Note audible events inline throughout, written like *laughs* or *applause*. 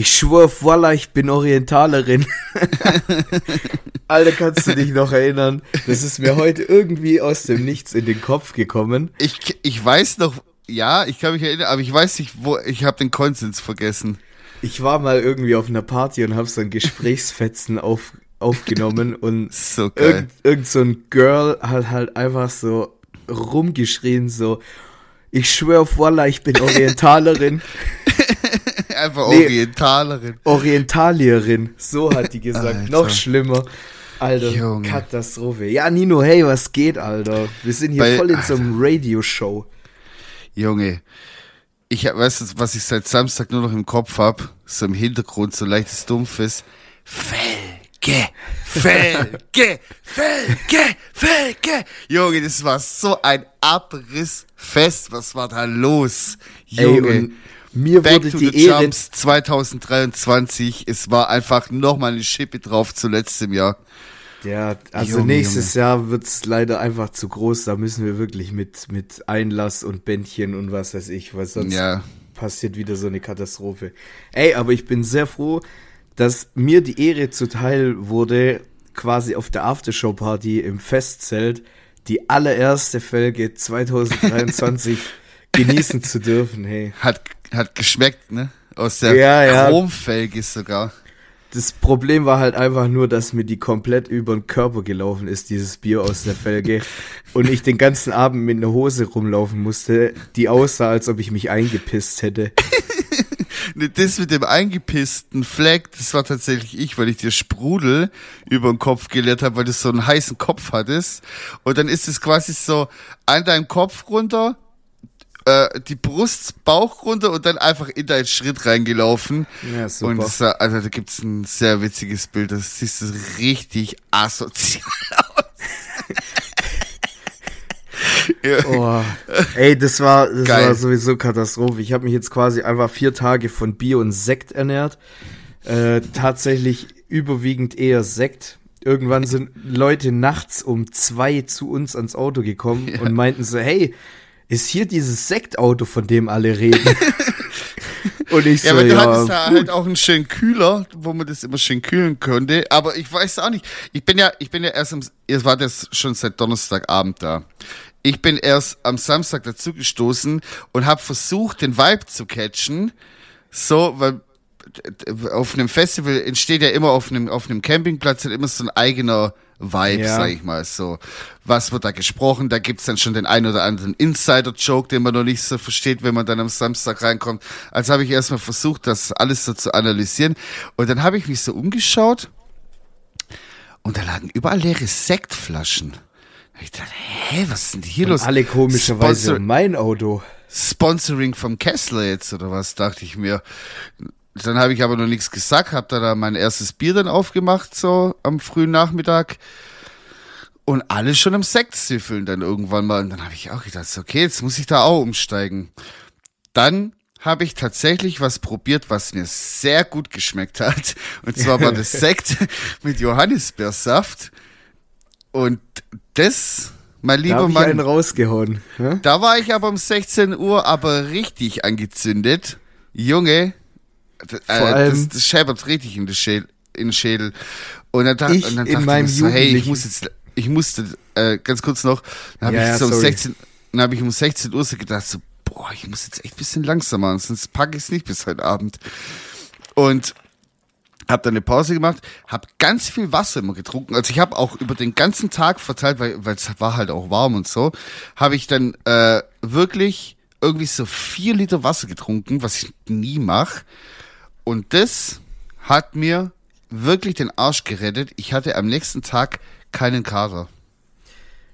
Ich schwör auf Walla, ich bin Orientalerin. *laughs* Alter, kannst du dich noch erinnern? Das ist mir heute irgendwie aus dem Nichts in den Kopf gekommen. Ich, ich weiß noch, ja, ich kann mich erinnern, aber ich weiß nicht, wo, ich habe den Konsens vergessen. Ich war mal irgendwie auf einer Party und habe so ein Gesprächsfetzen auf, aufgenommen und So geil. irgend, irgend so ein Girl hat halt einfach so rumgeschrien, so, ich schwör auf Walla, ich bin Orientalerin, *laughs* Einfach Nee. Orientalerin. Orientalierin, so hat die gesagt, Alter. noch schlimmer. Alter, Junge. Katastrophe. Ja, Nino, hey, was geht, Alter? Wir sind hier Bei- voll in so einem Radioshow. Junge, ich hab- weißt du, was ich seit Samstag nur noch im Kopf hab, so im Hintergrund, so leichtes Dumpfes. Felge, Felge, Felge, Felge. Junge, das war so ein Abrissfest. Was war da los? Ey, Junge. und mir Back wurde to die the Ehre Jumps 2023. Es war einfach nochmal eine Schippe drauf zu letztem Jahr. Ja, also Junge, nächstes Jahr wird's leider einfach zu groß. Da müssen wir wirklich mit, mit Einlass und Bändchen und was weiß ich, was sonst Ja. passiert wieder so eine Katastrophe. Ey, aber ich bin sehr froh, dass mir die Ehre zuteil wurde, quasi auf der Aftershow-Party im Festzelt die allererste Folge 2023 *laughs* genießen zu dürfen. Hey, Hat, hat geschmeckt, ne? Aus der Ja, ja. Chromfelge sogar. das Problem war halt einfach nur, dass mir die komplett über den Körper gelaufen ist, dieses Bier aus der Felge. *laughs* und ich den ganzen Abend mit einer Hose rumlaufen musste, die aussah, als ob ich mich eingepisst hätte. *laughs* Ne, Das mit dem eingepissten Fleck, das war tatsächlich ich, weil ich dir Sprudel über den Kopf geleert habe, weil du so einen heißen Kopf hattest. Und dann ist es quasi so an deinem Kopf runter, äh, die Brust, Bauch runter und dann einfach in deinen Schritt reingelaufen. Ja, super. Und das, also da gibt's ein sehr witziges Bild, das siehst du richtig asozial *laughs* aus. ja. Oh, ey, das war, das Geil. war sowieso Katastrophe. Ich habe mich jetzt quasi einfach vier Tage von Bier und Sekt ernährt. Äh, tatsächlich überwiegend eher Sekt. Irgendwann sind Leute nachts um zwei zu uns ans Auto gekommen und meinten so, hey, ist hier dieses Sektauto, von dem alle reden? *laughs* und ich Ja, so, aber du ja, hattest da halt auch einen schönen Kühler, wo man das immer schön kühlen konnte. Aber ich weiß auch nicht. Ich bin ja, ich bin ja erst am, ihr wart jetzt schon seit Donnerstagabend da. Ich bin erst am Samstag dazugestoßen und habe versucht, den Vibe zu catchen. So, weil auf einem Festival entsteht ja immer auf einem, auf einem Campingplatz halt immer so ein eigener Vibe, Ja. sag ich mal so. Was wird da gesprochen? Da gibt's dann schon den einen oder anderen Insider-Joke, den man noch nicht so versteht, wenn man dann am Samstag reinkommt. Also habe ich erstmal versucht, das alles so zu analysieren. Und dann habe ich mich so umgeschaut und da lagen überall leere Sektflaschen. Ich dachte, hä, was ist denn hier los? alle komischerweise mein Auto. Sponsoring vom Kessler jetzt oder was, dachte ich mir. Dann habe ich aber noch nichts gesagt, habe da, da mein erstes Bier dann aufgemacht, so am frühen Nachmittag. Und alle schon am Sekt süffeln dann irgendwann mal. Und dann habe ich auch gedacht, okay, jetzt muss ich da auch umsteigen. Dann habe ich tatsächlich was probiert, was mir sehr gut geschmeckt hat. Und zwar war das *laughs* Sekt mit Johannisbeersaft. Und das, mein Da lieber hab ich Mann, einen rausgehauen. Ja? da war ich aber um 16 Uhr aber richtig angezündet. Junge, äh, allem- das, das scheppert richtig in den Schädel. In den Schädel. Und dann, dach, Ich und dann in dachte ich mir so, hey, ich muss jetzt, ich musste, äh, ganz kurz noch, dann habe Ja, ich so um sorry. 16, dann habe ich um 16 Uhr so gedacht, so, boah, ich muss jetzt echt ein bisschen langsamer, machen, sonst packe ich es nicht bis heute Abend. Und habe dann eine Pause gemacht, habe ganz viel Wasser immer getrunken. Also ich habe auch über den ganzen Tag verteilt, weil weil es war halt auch warm und so, habe ich dann äh, wirklich irgendwie so vier Liter Wasser getrunken, was ich nie mache. Und das hat mir wirklich den Arsch gerettet. Ich hatte am nächsten Tag keinen Kater.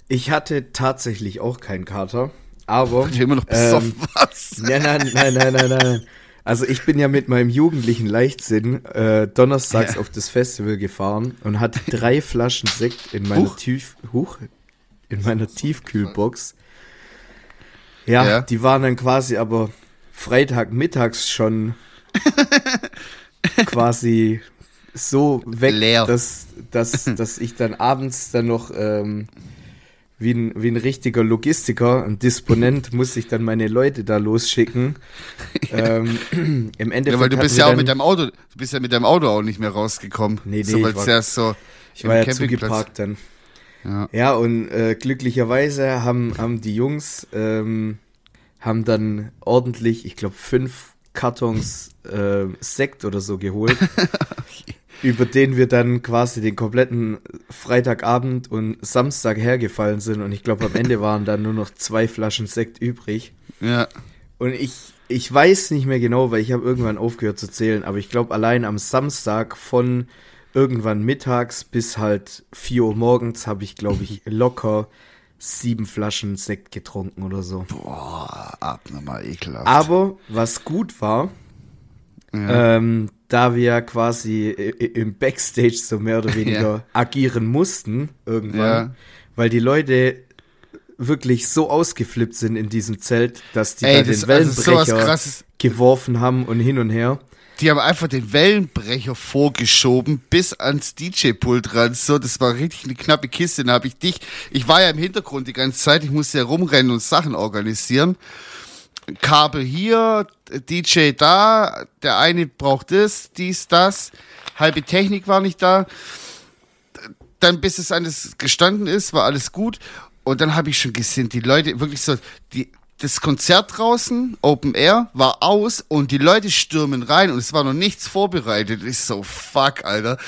Ich hatte tatsächlich auch keinen Kater, aber Ich immer noch ähm, besoffen was. Nein, nein, nein, nein, nein, nein. Also ich bin ja mit meinem jugendlichen Leichtsinn äh, donnerstags Ja. auf das Festival gefahren und hatte drei Flaschen Sekt in meiner Huch. Tief Huch, in meiner Tiefkühlbox. Ja, Ja. die waren dann quasi aber Freitag mittags schon *laughs* quasi so weg, Leer. dass, dass, *laughs* dass ich dann abends dann noch ähm, wie ein, wie ein richtiger Logistiker, ein Disponent, *laughs* musste ich dann meine Leute da losschicken. ähm, *clears throat* Im Endeffekt. Ja, weil du bist ja auch mit deinem Auto, du bist ja mit deinem Auto auch nicht mehr rausgekommen. Nee, nee, so, ich war, ja so ich war ja zugeparkt dann. Ja, ja und äh, glücklicherweise haben, haben die Jungs ähm, haben dann ordentlich, ich glaube, fünf Kartons äh, Sekt oder so geholt. *laughs* über den wir dann quasi den kompletten Freitagabend und Samstag hergefallen sind. Und ich glaube, am Ende waren dann nur noch zwei Flaschen Sekt übrig. Ja. Und ich, ich weiß nicht mehr genau, weil ich habe irgendwann aufgehört zu zählen, aber ich glaube, allein am Samstag von irgendwann mittags bis halt 4 Uhr morgens habe ich, glaube ich, locker sieben Flaschen Sekt getrunken oder so. Boah, abnormal ekelhaft. Aber was gut war, ja. ähm, da wir quasi im Backstage so mehr oder *laughs* weniger ja. agieren mussten irgendwann, ja. weil die Leute wirklich so ausgeflippt sind in diesem Zelt, dass die Ey, da das, den also Wellenbrecher also geworfen haben und hin und her. Die haben einfach den Wellenbrecher vorgeschoben bis ans DJ-Pult ran. So, das war richtig eine knappe Kiste. Dann habe ich dich, ich war ja im Hintergrund die ganze Zeit, ich musste ja rumrennen und Sachen organisieren. Kabel hier, DJ da, der eine braucht das, dies, das, halbe Technik war nicht da. Dann, bis es alles gestanden ist, war alles gut. Und dann habe ich schon gesehen, die Leute wirklich so, die, das Konzert draußen, Open Air, war aus und die Leute stürmen rein und es war noch nichts vorbereitet. Ich so, fuck, Alter.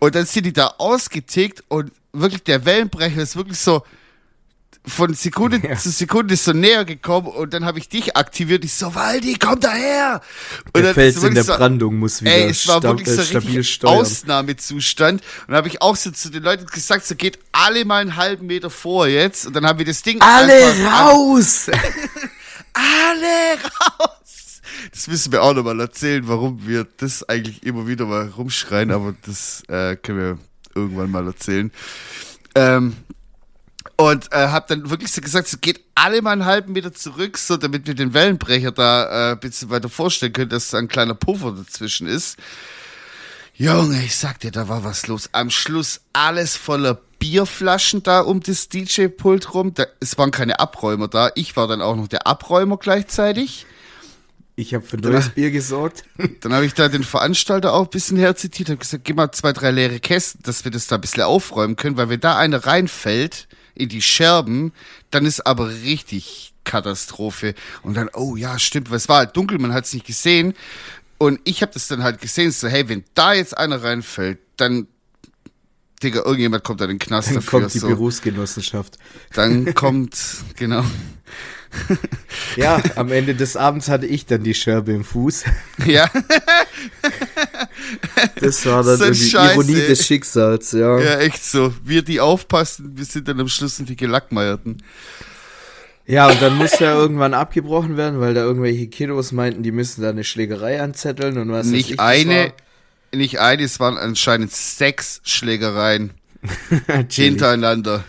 Und dann sind die da ausgetickt und wirklich der Wellenbrecher ist wirklich so, von Sekunde ja. zu Sekunde so näher gekommen und dann habe ich dich aktiviert. Ich so, Waldi, komm daher! Und der Fels in der so, Brandung muss wieder ey, es war wirklich so stabil steuern. Ausnahmezustand. Und dann habe ich auch so zu den Leuten gesagt, so geht alle mal einen halben Meter vor jetzt. Und dann haben wir das Ding Alle raus! *laughs* alle raus! Das müssen wir auch nochmal erzählen, warum wir das eigentlich immer wieder mal rumschreien, aber das äh, können wir irgendwann mal erzählen. Ähm, und äh, habe dann wirklich so gesagt, so geht alle mal einen halben Meter zurück, so damit wir den Wellenbrecher da äh, ein bisschen weiter vorstellen können, dass da ein kleiner Puffer dazwischen ist. Junge, ich sag dir, da war was los. Am Schluss alles voller Bierflaschen da um das DJ-Pult rum. Da, es waren keine Abräumer da. Ich war dann auch noch der Abräumer gleichzeitig. Ich habe für neues Bier gesorgt. *laughs* Dann habe ich da den Veranstalter auch ein bisschen herzitiert, habe gesagt, gib mal zwei, drei leere Kästen, dass wir das da ein bisschen aufräumen können, weil wenn da eine reinfällt, in die Scherben, dann ist aber richtig Katastrophe. Und dann, oh ja, stimmt, weil es war halt dunkel, man hat es nicht gesehen. Und ich habe das dann halt gesehen, so, hey, wenn da jetzt einer reinfällt, dann, Digga, irgendjemand kommt da in den Knast dann dafür. kommt die so. Berufsgenossenschaft. Dann *laughs* kommt, genau. ja, am Ende des Abends hatte ich dann die Scherbe im Fuß. Ja. *laughs* Das war dann *laughs* so die Ironie des Schicksals, ja. Ja, echt so. Wir, die aufpassen, wir sind dann am Schluss die Gelackmeierten. Ja, und dann musste ja irgendwann abgebrochen werden, weil da irgendwelche Kiddos meinten, die müssen da eine Schlägerei anzetteln und was Nicht ich, eine, nicht eine, es waren anscheinend sechs Schlägereien *laughs* hintereinander.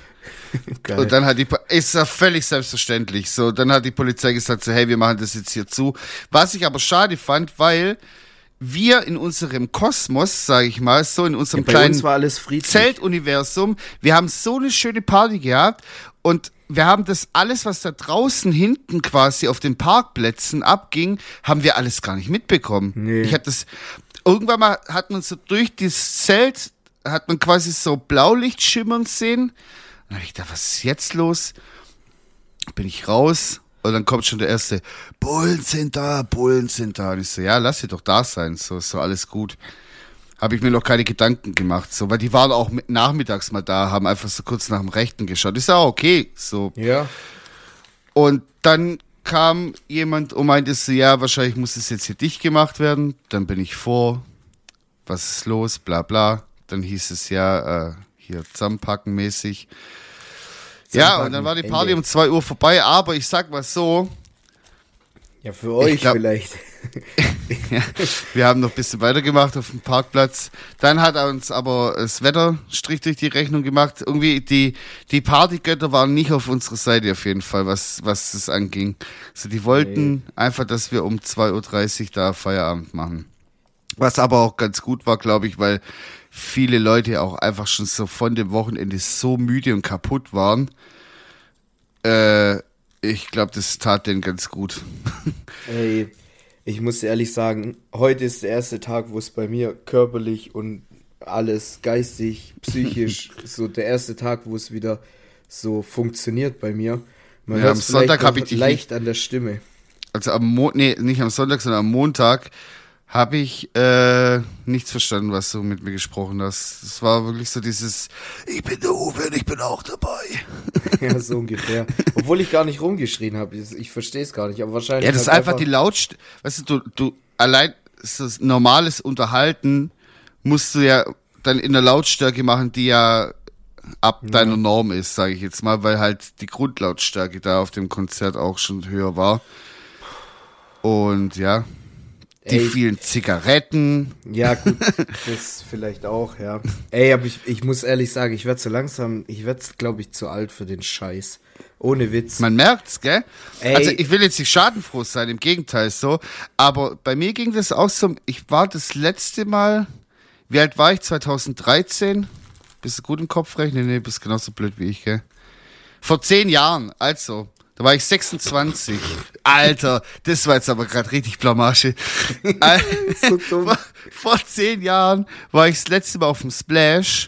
Geil. Und dann hat die, ist ja völlig selbstverständlich. So, dann hat die Polizei gesagt, so, hey, wir machen das jetzt hier zu. Was ich aber schade fand, weil wir in unserem Kosmos, sage ich mal, so in unserem ja, kleinen Zeltuniversum, wir haben so eine schöne Party gehabt und wir haben das alles, was da draußen hinten quasi auf den Parkplätzen abging, haben wir alles gar nicht mitbekommen. Nee. Ich habe das irgendwann mal hat man so durch das Zelt hat man quasi so Blaulicht schimmern sehen. Dann habe ich gedacht, was ist jetzt los? Bin ich raus, und dann kommt schon der erste, Bullen sind da, Bullen sind da. Und ich so, ja, lass sie doch da sein, so ist so alles gut. Habe ich mir noch keine Gedanken gemacht, so, weil die waren auch mit, nachmittags mal da, haben einfach so kurz nach dem Rechten geschaut. Ist ja auch okay, so. Ja. Und dann kam jemand und meinte so, ja, wahrscheinlich muss es jetzt hier dicht gemacht werden. Dann bin ich vor, was ist los, bla bla. Dann hieß es ja, äh, hier zusammenpacken mäßig. Ja, und dann war die Party Ende. um 2 Uhr vorbei, aber ich sag mal so. Ja, für euch glaub, vielleicht. *laughs* ja, wir haben noch ein bisschen weitergemacht auf dem Parkplatz. Dann hat uns aber das Wetter Strich durch die Rechnung gemacht. Irgendwie die, die Partygötter waren nicht auf unserer Seite auf jeden Fall, was, was das anging. Also die wollten nee. einfach, dass wir um 2.30 Uhr da Feierabend machen. Was aber auch ganz gut war, glaube ich, weil viele Leute auch einfach schon so von dem Wochenende so müde und kaputt waren. äh, ich glaube, das tat den ganz gut. *laughs* Ey, ich muss ehrlich sagen, heute ist der erste Tag, wo es bei mir körperlich und alles geistig, psychisch, *laughs* so der erste Tag, wo es wieder so funktioniert bei mir. Man Ja, am Sonntag hab ich dich leicht an der Stimme. Also am Mo nee, nicht am Sonntag, sondern am Montag habe ich äh, nichts verstanden, was du mit mir gesprochen hast. Es war wirklich so dieses, ich bin der Uwe und ich bin auch dabei. *laughs* ja, so ungefähr. Obwohl ich gar nicht rumgeschrien habe. Ich, ich verstehe es gar nicht, aber wahrscheinlich. Ja, das ist halt einfach die Lautstärke. Weißt du, du, du allein das normales Unterhalten musst du ja dann in der Lautstärke machen, die ja ab deiner Norm ist, sage ich jetzt mal, weil halt die Grundlautstärke da auf dem Konzert auch schon höher war. Und ja, die Ey. vielen Zigaretten. Ja, gut, *laughs* das vielleicht auch, ja. Ey, aber ich, ich muss ehrlich sagen, ich werde so langsam, ich werde, glaube ich, zu alt für den Scheiß. Ohne Witz. Man merkt's, gell? Ey. Also ich will jetzt nicht schadenfroh sein, im Gegenteil so. Aber bei mir ging das auch so, ich war das letzte Mal, wie alt war ich? 2013? Bist du gut im Kopf rechnen? Nee, bist genauso blöd wie ich, gell? Vor zehn Jahren, also. Da war ich 26. Alter, das war jetzt aber gerade richtig Blamage. *laughs* So vor, vor zehn Jahren war ich das letzte Mal auf dem Splash.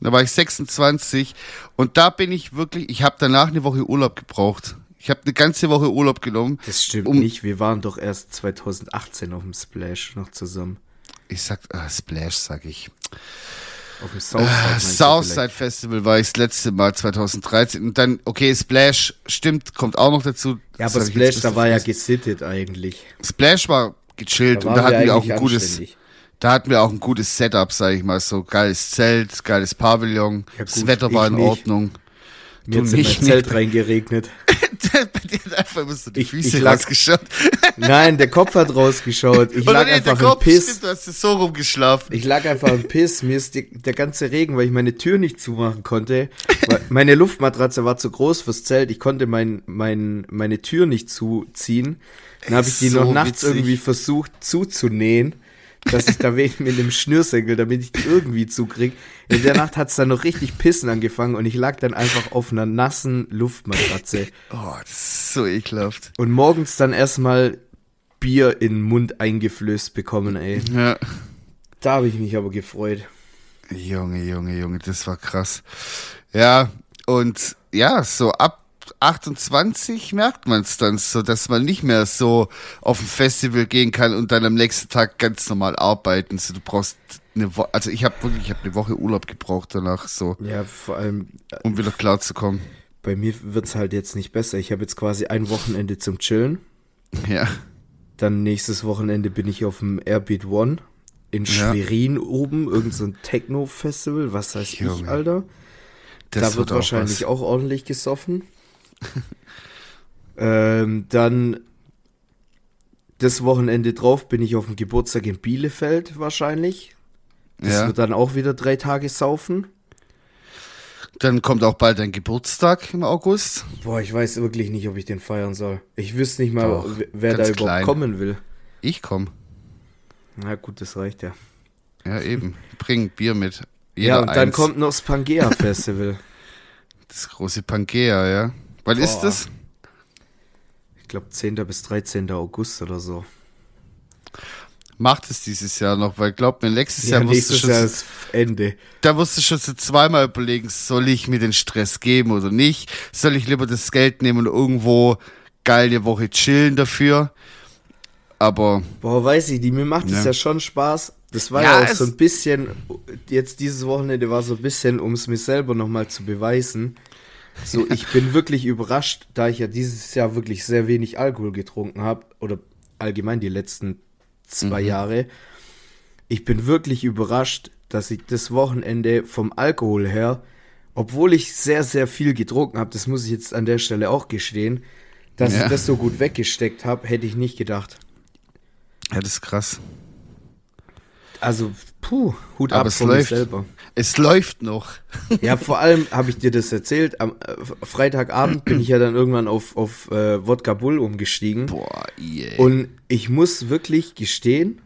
Da war ich 26 und da bin ich wirklich, ich habe danach eine Woche Urlaub gebraucht. Ich habe eine ganze Woche Urlaub genommen. Das stimmt Um- nicht, wir waren doch erst 2018 auf dem Splash noch zusammen. Ich sag, ah, Splash sag ich. Auf dem Southside. du Southside? Festival war ich das letzte Mal 2013 und dann, okay, Splash stimmt, kommt auch noch dazu. Ja, Das aber Splash, da war ja gesittet eigentlich. Splash war gechillt Da und da hatten wir auch ein gutes, anständig. da hatten wir auch ein gutes Setup, sag ich mal, so geiles Zelt, geiles Pavillon, Ja, das gut, Wetter war in nicht. Ordnung. Mir hat in mein nicht, Zelt reingeregnet. *laughs* Bei dir hat einfach immer so die Ich- Füße ich lag- rausgeschaut. Nein, der Kopf hat rausgeschaut. Ich *laughs* Oder lag nee, einfach der im Kopf, Piss. stimmt, du hast so rumgeschlafen. Ich lag einfach im Piss. Mir ist die, der ganze Regen, weil ich meine Tür nicht zumachen konnte. Meine Luftmatratze war zu groß fürs Zelt. Ich konnte mein, mein, meine Tür nicht zuziehen. Dann habe ich die So noch nachts witzig. irgendwie versucht zuzunähen, dass ich da wegen mit dem Schnürsenkel, damit ich die irgendwie zukrieg. In der Nacht hat's dann noch richtig pissen angefangen und ich lag dann einfach auf einer nassen Luftmatratze. Oh, das ist so ekelhaft. Und morgens dann erstmal Bier in den Mund eingeflößt bekommen, ey. Ja. Da habe ich mich aber gefreut. Junge, Junge, Junge, das war krass. Ja, und ja, so ab 28 merkt man es dann so, dass man nicht mehr so auf ein Festival gehen kann und dann am nächsten Tag ganz normal arbeiten. So, du brauchst eine Woche, also ich habe wirklich, ich habe eine Woche Urlaub gebraucht danach, so, Ja, vor allem äh, um wieder klar zu kommen. bei mir wird's halt jetzt nicht besser. Ich habe jetzt quasi ein Wochenende zum Chillen. Ja, Dann nächstes Wochenende bin ich auf dem Airbeat One in Ja. Schwerin oben, irgend so ein Techno-Festival, was heißt ich, Junge, Alter. das da wird auch wahrscheinlich was. auch ordentlich gesoffen. *laughs* ähm, dann das Wochenende drauf bin ich auf dem Geburtstag in Bielefeld wahrscheinlich. Das Ja. wird dann auch wieder drei Tage saufen. Dann kommt auch bald dein Geburtstag im August. Boah, ich weiß wirklich nicht, ob ich den feiern soll. Ich wüsste nicht mal, Doch, wer- da überhaupt klein. kommen will. Ich komm. Na gut, das reicht ja. Ja, eben. Bring Bier mit. Jeder ja, und dann eins. kommt noch das Pangea Festival. *laughs* das große Pangea, ja. Wann ist das? Ich glaube 10. bis 13. August oder so. Macht es dieses Jahr noch, weil glaub mir, nächstes Jahr musst du schon, Jahr ist Ende. da musst du schon so zweimal überlegen, soll ich mir den Stress geben oder nicht? Soll ich lieber das Geld nehmen und irgendwo geil eine Woche chillen dafür? Aber Boah, weiß ich, die, mir macht es Ja. ja schon Spaß. Das war Ja, ja, auch so ein bisschen, jetzt dieses Wochenende war so ein bisschen, um es mir selber nochmal zu beweisen. So, ich bin wirklich überrascht, da ich ja dieses Jahr wirklich sehr wenig Alkohol getrunken habe, oder allgemein die letzten zwei Jahre. Ich bin wirklich überrascht, dass ich das Wochenende vom Alkohol her, obwohl ich sehr, sehr viel getrunken habe, das muss ich jetzt an der Stelle auch gestehen, dass Ja. ich das so gut weggesteckt habe, hätte ich nicht gedacht. ja, das ist krass. Also, puh, Hut Aber ab von mir selber. Es läuft noch. *laughs* Ja, vor allem habe ich dir das erzählt. Am äh, Freitagabend bin ich ja dann irgendwann auf, auf äh, Wodka Bull umgestiegen. Boah, yeah. Und ich muss wirklich gestehen,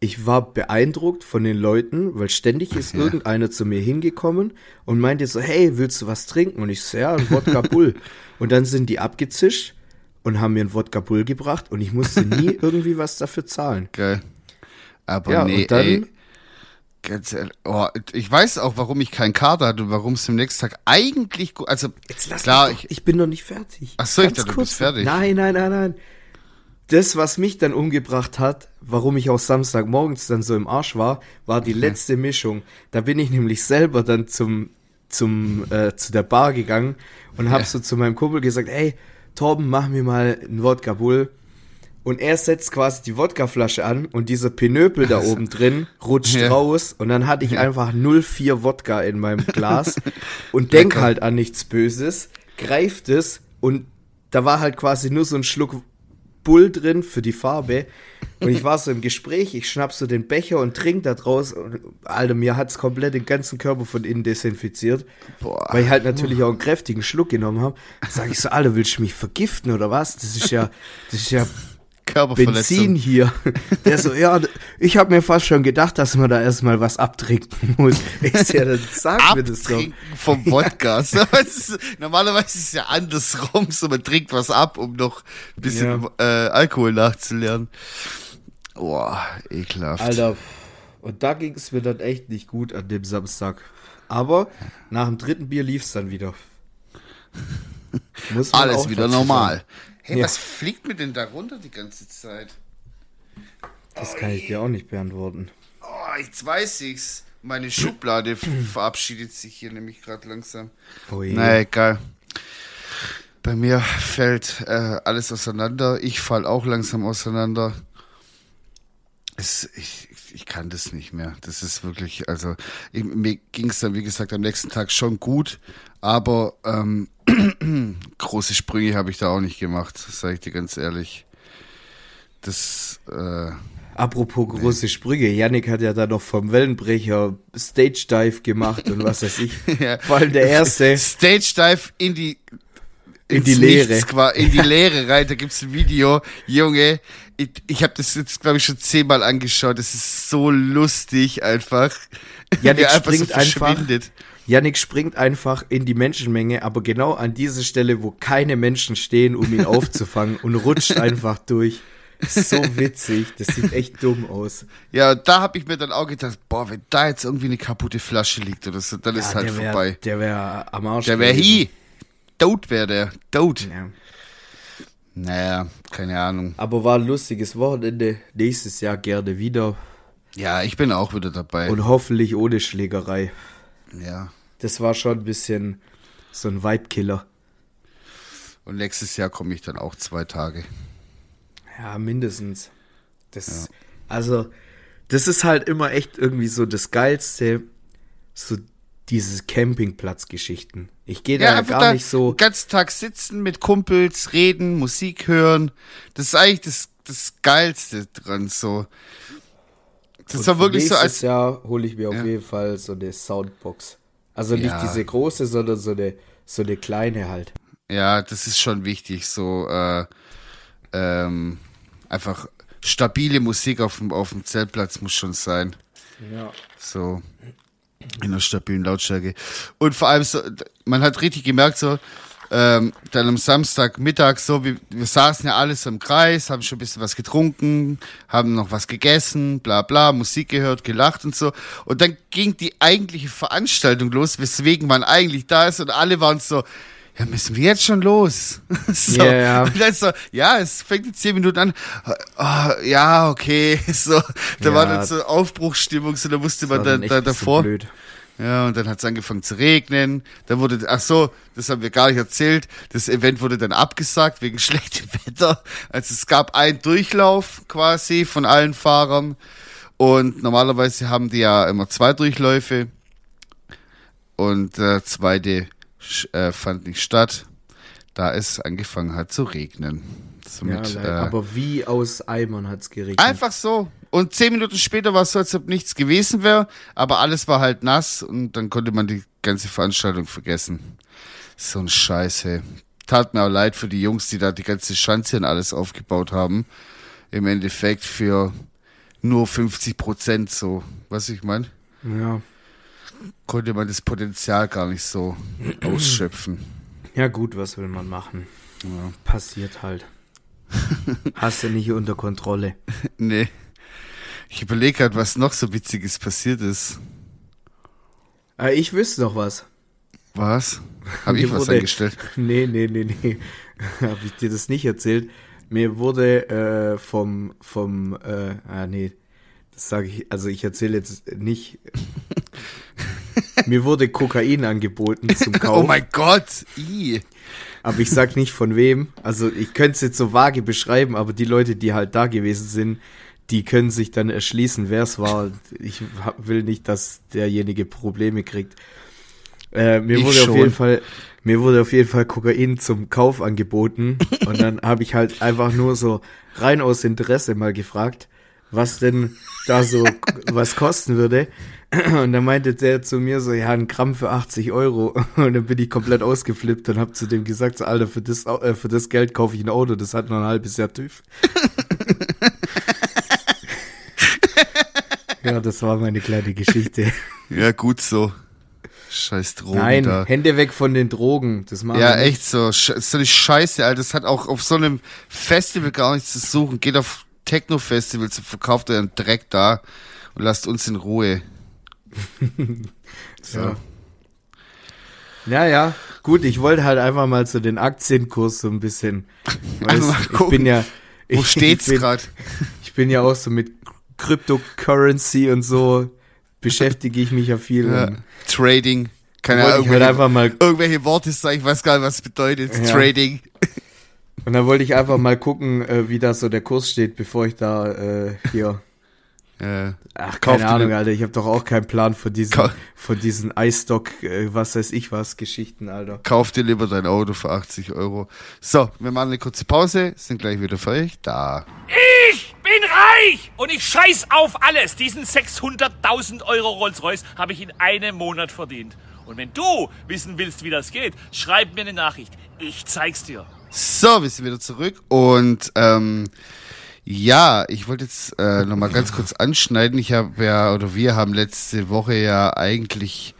ich war beeindruckt von den Leuten, weil ständig ist Ja. irgendeiner zu mir hingekommen und meinte so, hey, willst du was trinken? Und ich so, ja, ein Wodka Bull. *laughs* und dann sind die abgezischt und haben mir ein Wodka Bull gebracht und ich musste nie *laughs* irgendwie was dafür zahlen. Geil. Aber Ja, nee, und dann, ey, ganz ehrlich, oh, ich weiß auch, warum ich keinen Kater hatte und warum es am nächsten Tag eigentlich gut, also jetzt lass klar, mich doch, ich, ich bin noch nicht fertig. Ach so, ich dachte, du kurz bist fertig. Nein, nein, nein, nein. Das, was mich dann umgebracht hat, warum ich auch Samstagmorgens dann so im Arsch war, war die letzte Mischung. Da bin ich nämlich selber dann zum, zum, äh, zu der Bar gegangen und hab Ja. so zu meinem Kumpel gesagt, ey, Torben, mach mir mal einen Wodka Bull. Und er setzt quasi die Wodkaflasche an und dieser Pinöpel da oben drin rutscht Ja. raus und dann hatte ich einfach 0,4 Wodka in meinem *laughs* Glas und denk halt an nichts Böses, greift es und da war halt quasi nur so ein Schluck Bull drin für die Farbe und ich war so im Gespräch, ich schnapp so den Becher und trink da draus und Alter, mir hat's komplett den ganzen Körper von innen desinfiziert, Boah. weil ich halt natürlich auch einen kräftigen Schluck genommen habe. Sag ich so, Alter, willst du mich vergiften oder was? Das ist ja, das ist ja Körperverletzung. Benzin hier. *laughs* Der so, ja, ich habe mir fast schon gedacht, dass man da erstmal was abtrinken *laughs* muss. Ich ja, dann sag mir das doch. Abtrinken vom *laughs* Wodka. Es ist, normalerweise ist es ja andersrum, so man trinkt was ab, um noch ein bisschen äh, Alkohol nachzulernen. Boah, ekelhaft. Alter, und da ging es mir dann echt nicht gut an dem Samstag. Aber nach dem dritten Bier lief's dann wieder. Alles wieder normal. sagen. Hey, Ja. was fliegt mir denn da runter die ganze Zeit? Das kann ich dir auch nicht beantworten. Oh, jetzt weiß ich's. Meine Schublade *clears throat* verabschiedet sich hier nämlich gerade langsam. Oh je. Na egal. Bei mir fällt äh, alles auseinander. Ich fall auch langsam auseinander. Es, ich, ich- ich kann das nicht mehr. Das ist wirklich, also ich, mir ging es dann, wie gesagt, am nächsten Tag schon gut, aber ähm, *clears throat* große Sprünge habe ich da auch nicht gemacht, sage ich dir ganz ehrlich. Das, äh, Apropos große Sprünge, Yannick hat ja da noch vom Wellenbrecher Stage Dive gemacht und was weiß ich. *laughs* Ja. Vor allem der erste. Stage Dive in die In die Leere. In die Leere rein. Da gibt's ein Video, Junge. Ich, ich habe das jetzt glaube ich schon zehnmal angeschaut. Das ist so lustig einfach. Yannick *laughs* Wie er einfach springt einfach. Yannick springt einfach in die Menschenmenge, aber genau an diese Stelle, wo keine Menschen stehen, um ihn aufzufangen und rutscht einfach durch. So witzig, das sieht echt dumm aus. Ja, da habe ich mir dann auch gedacht, boah, wenn da jetzt irgendwie eine kaputte Flasche liegt oder so, dann ist halt wär, vorbei. Der wäre am Arsch. Der wäre hi. Tot wäre der. Tot. Ja. Naja, keine Ahnung. Aber war ein lustiges Wochenende. Nächstes Jahr gerne wieder. Ja, ich bin auch wieder dabei. Und hoffentlich ohne Schlägerei. Ja. Das war schon ein bisschen so ein Vibe-Killer. Und nächstes Jahr komme ich dann auch zwei Tage. Ja, mindestens. Das, also, das ist halt immer echt irgendwie so das Geilste, so diese Campingplatz-Geschichten. Ich gehe da ja gar da nicht so. den ganzen Tag sitzen mit Kumpels, reden, Musik hören. Das ist eigentlich das, das Geilste dran, so. Das war für wirklich so als, Jahr hole ich mir auf Ja. jeden Fall so eine Soundbox. Also nicht Ja. diese große, sondern so eine, so eine kleine halt. ja, das ist schon wichtig, so, äh, ähm, einfach stabile Musik auf dem, auf dem Zeltplatz muss schon sein. Ja. So in einer stabilen Lautstärke. Und vor allem so, man hat richtig gemerkt, so, ähm, dann am Samstagmittag so, wir, wir saßen ja alles im Kreis, haben schon ein bisschen was getrunken, haben noch was gegessen, bla bla, Musik gehört, gelacht und so. Und dann ging die eigentliche Veranstaltung los, weswegen man eigentlich da ist und alle waren so, ja, müssen wir jetzt schon los? *laughs* so. Ja, ja. Und dann so, ja, es fängt in zehn Minuten an. Ah, ja, okay. *laughs* So, da Ja. war dann so Aufbruchsstimmung, so da musste man dann, echt da, ein bisschen davor. Blöd. Ja, und dann hat es angefangen zu regnen. Dann wurde, ach so, das haben wir gar nicht erzählt. Das Event wurde dann abgesagt wegen *laughs* schlechtem Wetter. Also es gab einen Durchlauf quasi von allen Fahrern. Und normalerweise haben die ja immer zwei Durchläufe. Und der zweite sch- äh, fand nicht statt, da es angefangen hat zu regnen. Ja, Somit, leider. äh, aber wie aus Eimern hat's geregnet. Einfach so. Und zehn Minuten später war es so, als ob nichts gewesen wäre, aber alles war halt nass und dann konnte man die ganze Veranstaltung vergessen. So ein Scheiße. Tat mir auch leid für die Jungs, die da die ganze Schanze und alles aufgebaut haben. Im Endeffekt für nur 50 Prozent so. Was ich meine? Ja. Konnte man das Potenzial gar nicht so *clears throat* ausschöpfen. Ja, gut, was will man machen? Ja. Passiert halt. *laughs* Hast du nicht unter Kontrolle. Nee. Ich überlege gerade, was noch so Witziges passiert ist. Äh, ich wüsste noch was. Was? Habe ich was wurde- eingestellt? *laughs* Nee, nee, nee, nee. *laughs* Habe ich dir das nicht erzählt? Mir wurde äh, vom, vom, äh, ah nee, das sage ich, also ich erzähle jetzt nicht. *laughs* Mir wurde Kokain angeboten zum Kauf, Oh mein Gott! I. aber ich sag nicht von wem. Also ich könnte es jetzt so vage beschreiben, aber die Leute, die halt da gewesen sind, die können sich dann erschließen, wer es war. Ich will nicht, dass derjenige Probleme kriegt. Äh, mir Ich wurde auf schon. jeden Fall, mir wurde auf jeden Fall Kokain zum Kauf angeboten und dann habe ich halt einfach nur so rein aus Interesse mal gefragt, was denn da so was kosten würde. Und dann meinte der zu mir so, ja, ein Gramm für 80 Euro. Und dann bin ich komplett ausgeflippt und habe zu dem gesagt, so, Alter, für das, äh, für das Geld kaufe ich ein Auto, das hat noch ein halbes Jahr TÜV. Ja, das war meine kleine Geschichte. *laughs* Ja, gut so. Scheiß Drogen Nein, da. Hände weg von den Drogen. Das machen Ja, echt so. So eine Scheiße, Alter. Das hat auch auf so einem Festival gar nichts zu suchen. Geht auf Techno-Festivals und verkauft euren Dreck da und lasst uns in Ruhe. *laughs* So. Ja. Ja, ja, gut, ich wollte halt einfach mal zu den Aktienkurs so ein bisschen. Weißt, ich gucken, bin ja. Wo *laughs* ich, steht's ich bin, gerade? Ich bin ja auch so mit Cryptocurrency und so beschäftige ich mich ja viel. Ja. Trading. Keine Ahnung. halt einfach mal irgendwelche Worte sagen, ich weiß gar nicht, was es bedeutet. Ja. Trading. und dann wollte ich einfach mal gucken, äh, wie da so der Kurs steht, bevor ich da äh, hier. Ja. Ach, Kauf keine dir Ahnung, Alter. Ich habe doch auch keinen Plan von diesen, Kau- von diesen iStock, äh, was weiß ich was, Geschichten, Alter. Kauf dir lieber dein Auto für 80 Euro. So, wir machen eine kurze Pause, sind gleich wieder für euch da. Ich bin reich und ich scheiß auf alles. Diesen 600.000 Euro Rolls-Royce habe ich in einem Monat verdient. Und wenn du wissen willst, wie das geht, schreib mir eine Nachricht. Ich zeig's dir. So, wir sind wieder zurück und ähm, ja, ich wollte jetzt äh, nochmal ganz kurz anschneiden. Ich habe ja, oder wir haben letzte Woche ja eigentlich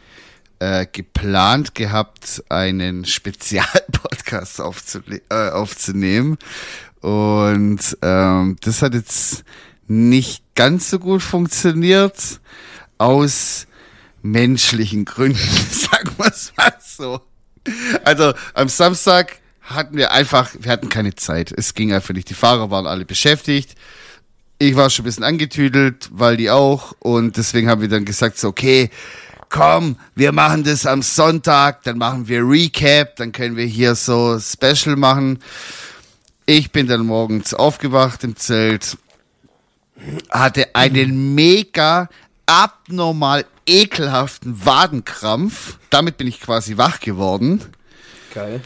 äh, geplant gehabt, einen Spezialpodcast äh, aufzunehmen. Und ähm, das hat jetzt nicht ganz so gut funktioniert, aus menschlichen Gründen, *laughs* sagen wir es mal so. Also am Samstag hatten wir einfach, wir hatten keine Zeit. Es ging einfach nicht. Die Fahrer waren alle beschäftigt. Ich war schon ein bisschen angetüdelt, weil die auch. Und deswegen haben wir dann gesagt, so, okay, komm, wir machen das am Sonntag, dann machen wir Recap, dann können wir hier so Special machen. Ich bin dann morgens aufgewacht im Zelt, hatte einen mega abnormal ekelhaften Wadenkrampf. Damit bin ich quasi wach geworden. Geil.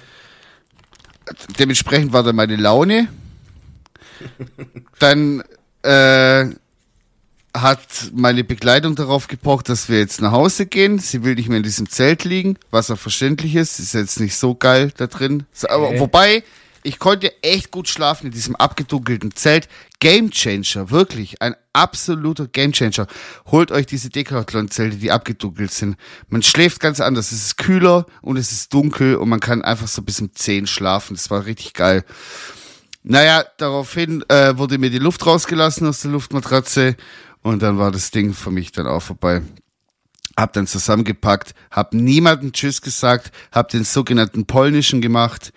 Dementsprechend war dann meine Laune. Dann äh, hat meine Begleitung darauf gepocht, dass wir jetzt nach Hause gehen. Sie will nicht mehr in diesem Zelt liegen, was auch verständlich ist. Ist jetzt nicht so geil da drin. Aber Okay. wobei, ich konnte echt gut schlafen in diesem abgedunkelten Zelt. Game Changer, wirklich. Ein absoluter Game Changer. Holt euch diese Decathlon-Zelte, die abgedunkelt sind. Man schläft ganz anders. Es ist kühler und es ist dunkel und man kann einfach so bis um 10 schlafen. Das war richtig geil. Naja, daraufhin äh, wurde mir die Luft rausgelassen aus der Luftmatratze und dann war das Ding für mich dann auch vorbei. Hab dann zusammengepackt, hab niemanden Tschüss gesagt, hab den sogenannten polnischen gemacht,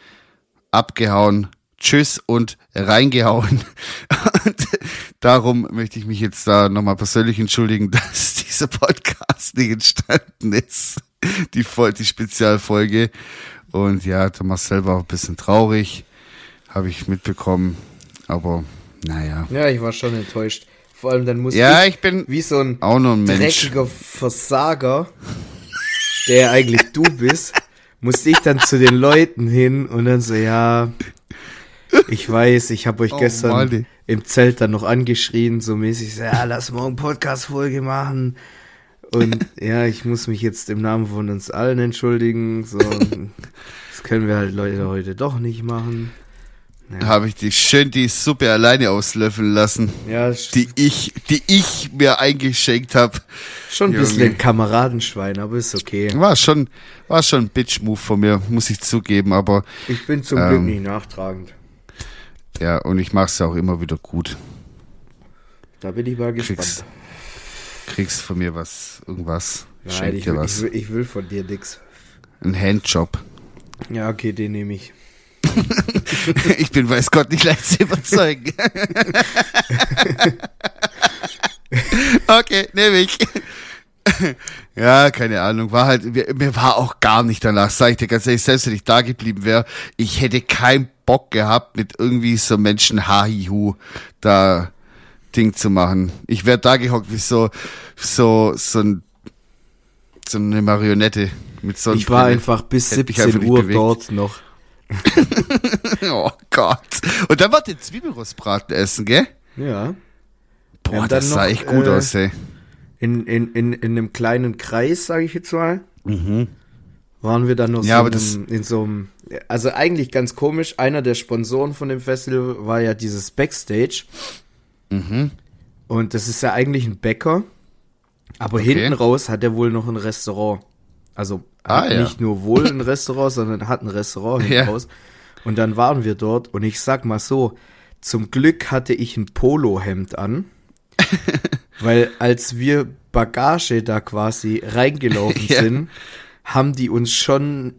abgehauen, Tschüss und reingehauen. *laughs* Und darum möchte ich mich jetzt da nochmal persönlich entschuldigen, *laughs* dass dieser Podcast nicht entstanden ist. Die, die Spezialfolge. Und ja, der Marcel war auch ein bisschen traurig, habe ich mitbekommen. Aber naja. Ja, ich war schon enttäuscht. Vor allem dann musste Ja, ich ich bin wie so ein auch nur ein Mensch. dreckiger Versager, der eigentlich du bist, musste ich dann zu den Leuten hin und dann so, ja, ich weiß, ich habe euch Oh, gestern Mann. im Zelt dann noch angeschrieben, so mäßig, so, ja, lass morgen Podcast-Folge machen. Und *laughs* ja, ich muss mich jetzt im Namen von uns allen entschuldigen. So, *laughs* das können wir halt Leute heute doch nicht machen. Habe ich die schön die Suppe alleine auslöffeln lassen, Ja, die ich, die ich mir eingeschenkt habe. schon ein Junge. bisschen Kameradenschwein, aber ist okay. War schon, war schon ein Bitch-Move von mir, muss ich zugeben, aber Ich bin zum Ähm. Glück nicht nachtragend. ja, und ich mache es ja auch immer wieder gut. Da bin ich mal gespannt. Kriegst, kriegst von mir was, irgendwas. Nein, ich dir will, ich, was. will, ich will von dir nix. Ein Handjob. Ja, okay, den nehme ich. *laughs* ich bin, weiß Gott, nicht leicht zu überzeugen. *laughs* okay, nehme ich. Ja, keine Ahnung, war halt, mir, mir war auch gar nicht danach, sag ich dir ganz ehrlich, selbst wenn ich da geblieben wäre, ich hätte keinen Bock gehabt, mit irgendwie so Menschen Hahihu da Ding zu machen. Ich wäre da gehockt wie so, so, so ein, so eine Marionette mit so Ich war einfach bis Hätte mich 17 einfach Uhr bewegt. dort noch. *laughs* Oh Gott. Und dann wart ihr Zwiebelrostbraten essen, gell? Ja. Boah, das sah noch, echt gut äh, aus, ey. In, in, in, in einem kleinen Kreis, sage ich jetzt mal. Waren wir dann noch Mhm. Ja, so aber in, das- in so einem. Also eigentlich ganz komisch. Einer der Sponsoren von dem Festival war ja dieses Backstage. Mhm. Und das ist ja eigentlich ein Bäcker. Aber Okay. hinten raus hat er wohl noch ein Restaurant. Also Ah, ja. nicht nur wohl ein Restaurant, sondern hat ein Restaurant *laughs* Ja. raus. Und dann waren wir dort und ich sag mal so, zum Glück hatte ich ein Polohemd an. *laughs* weil als wir Bagage da quasi reingelaufen Ja. sind, haben die uns schon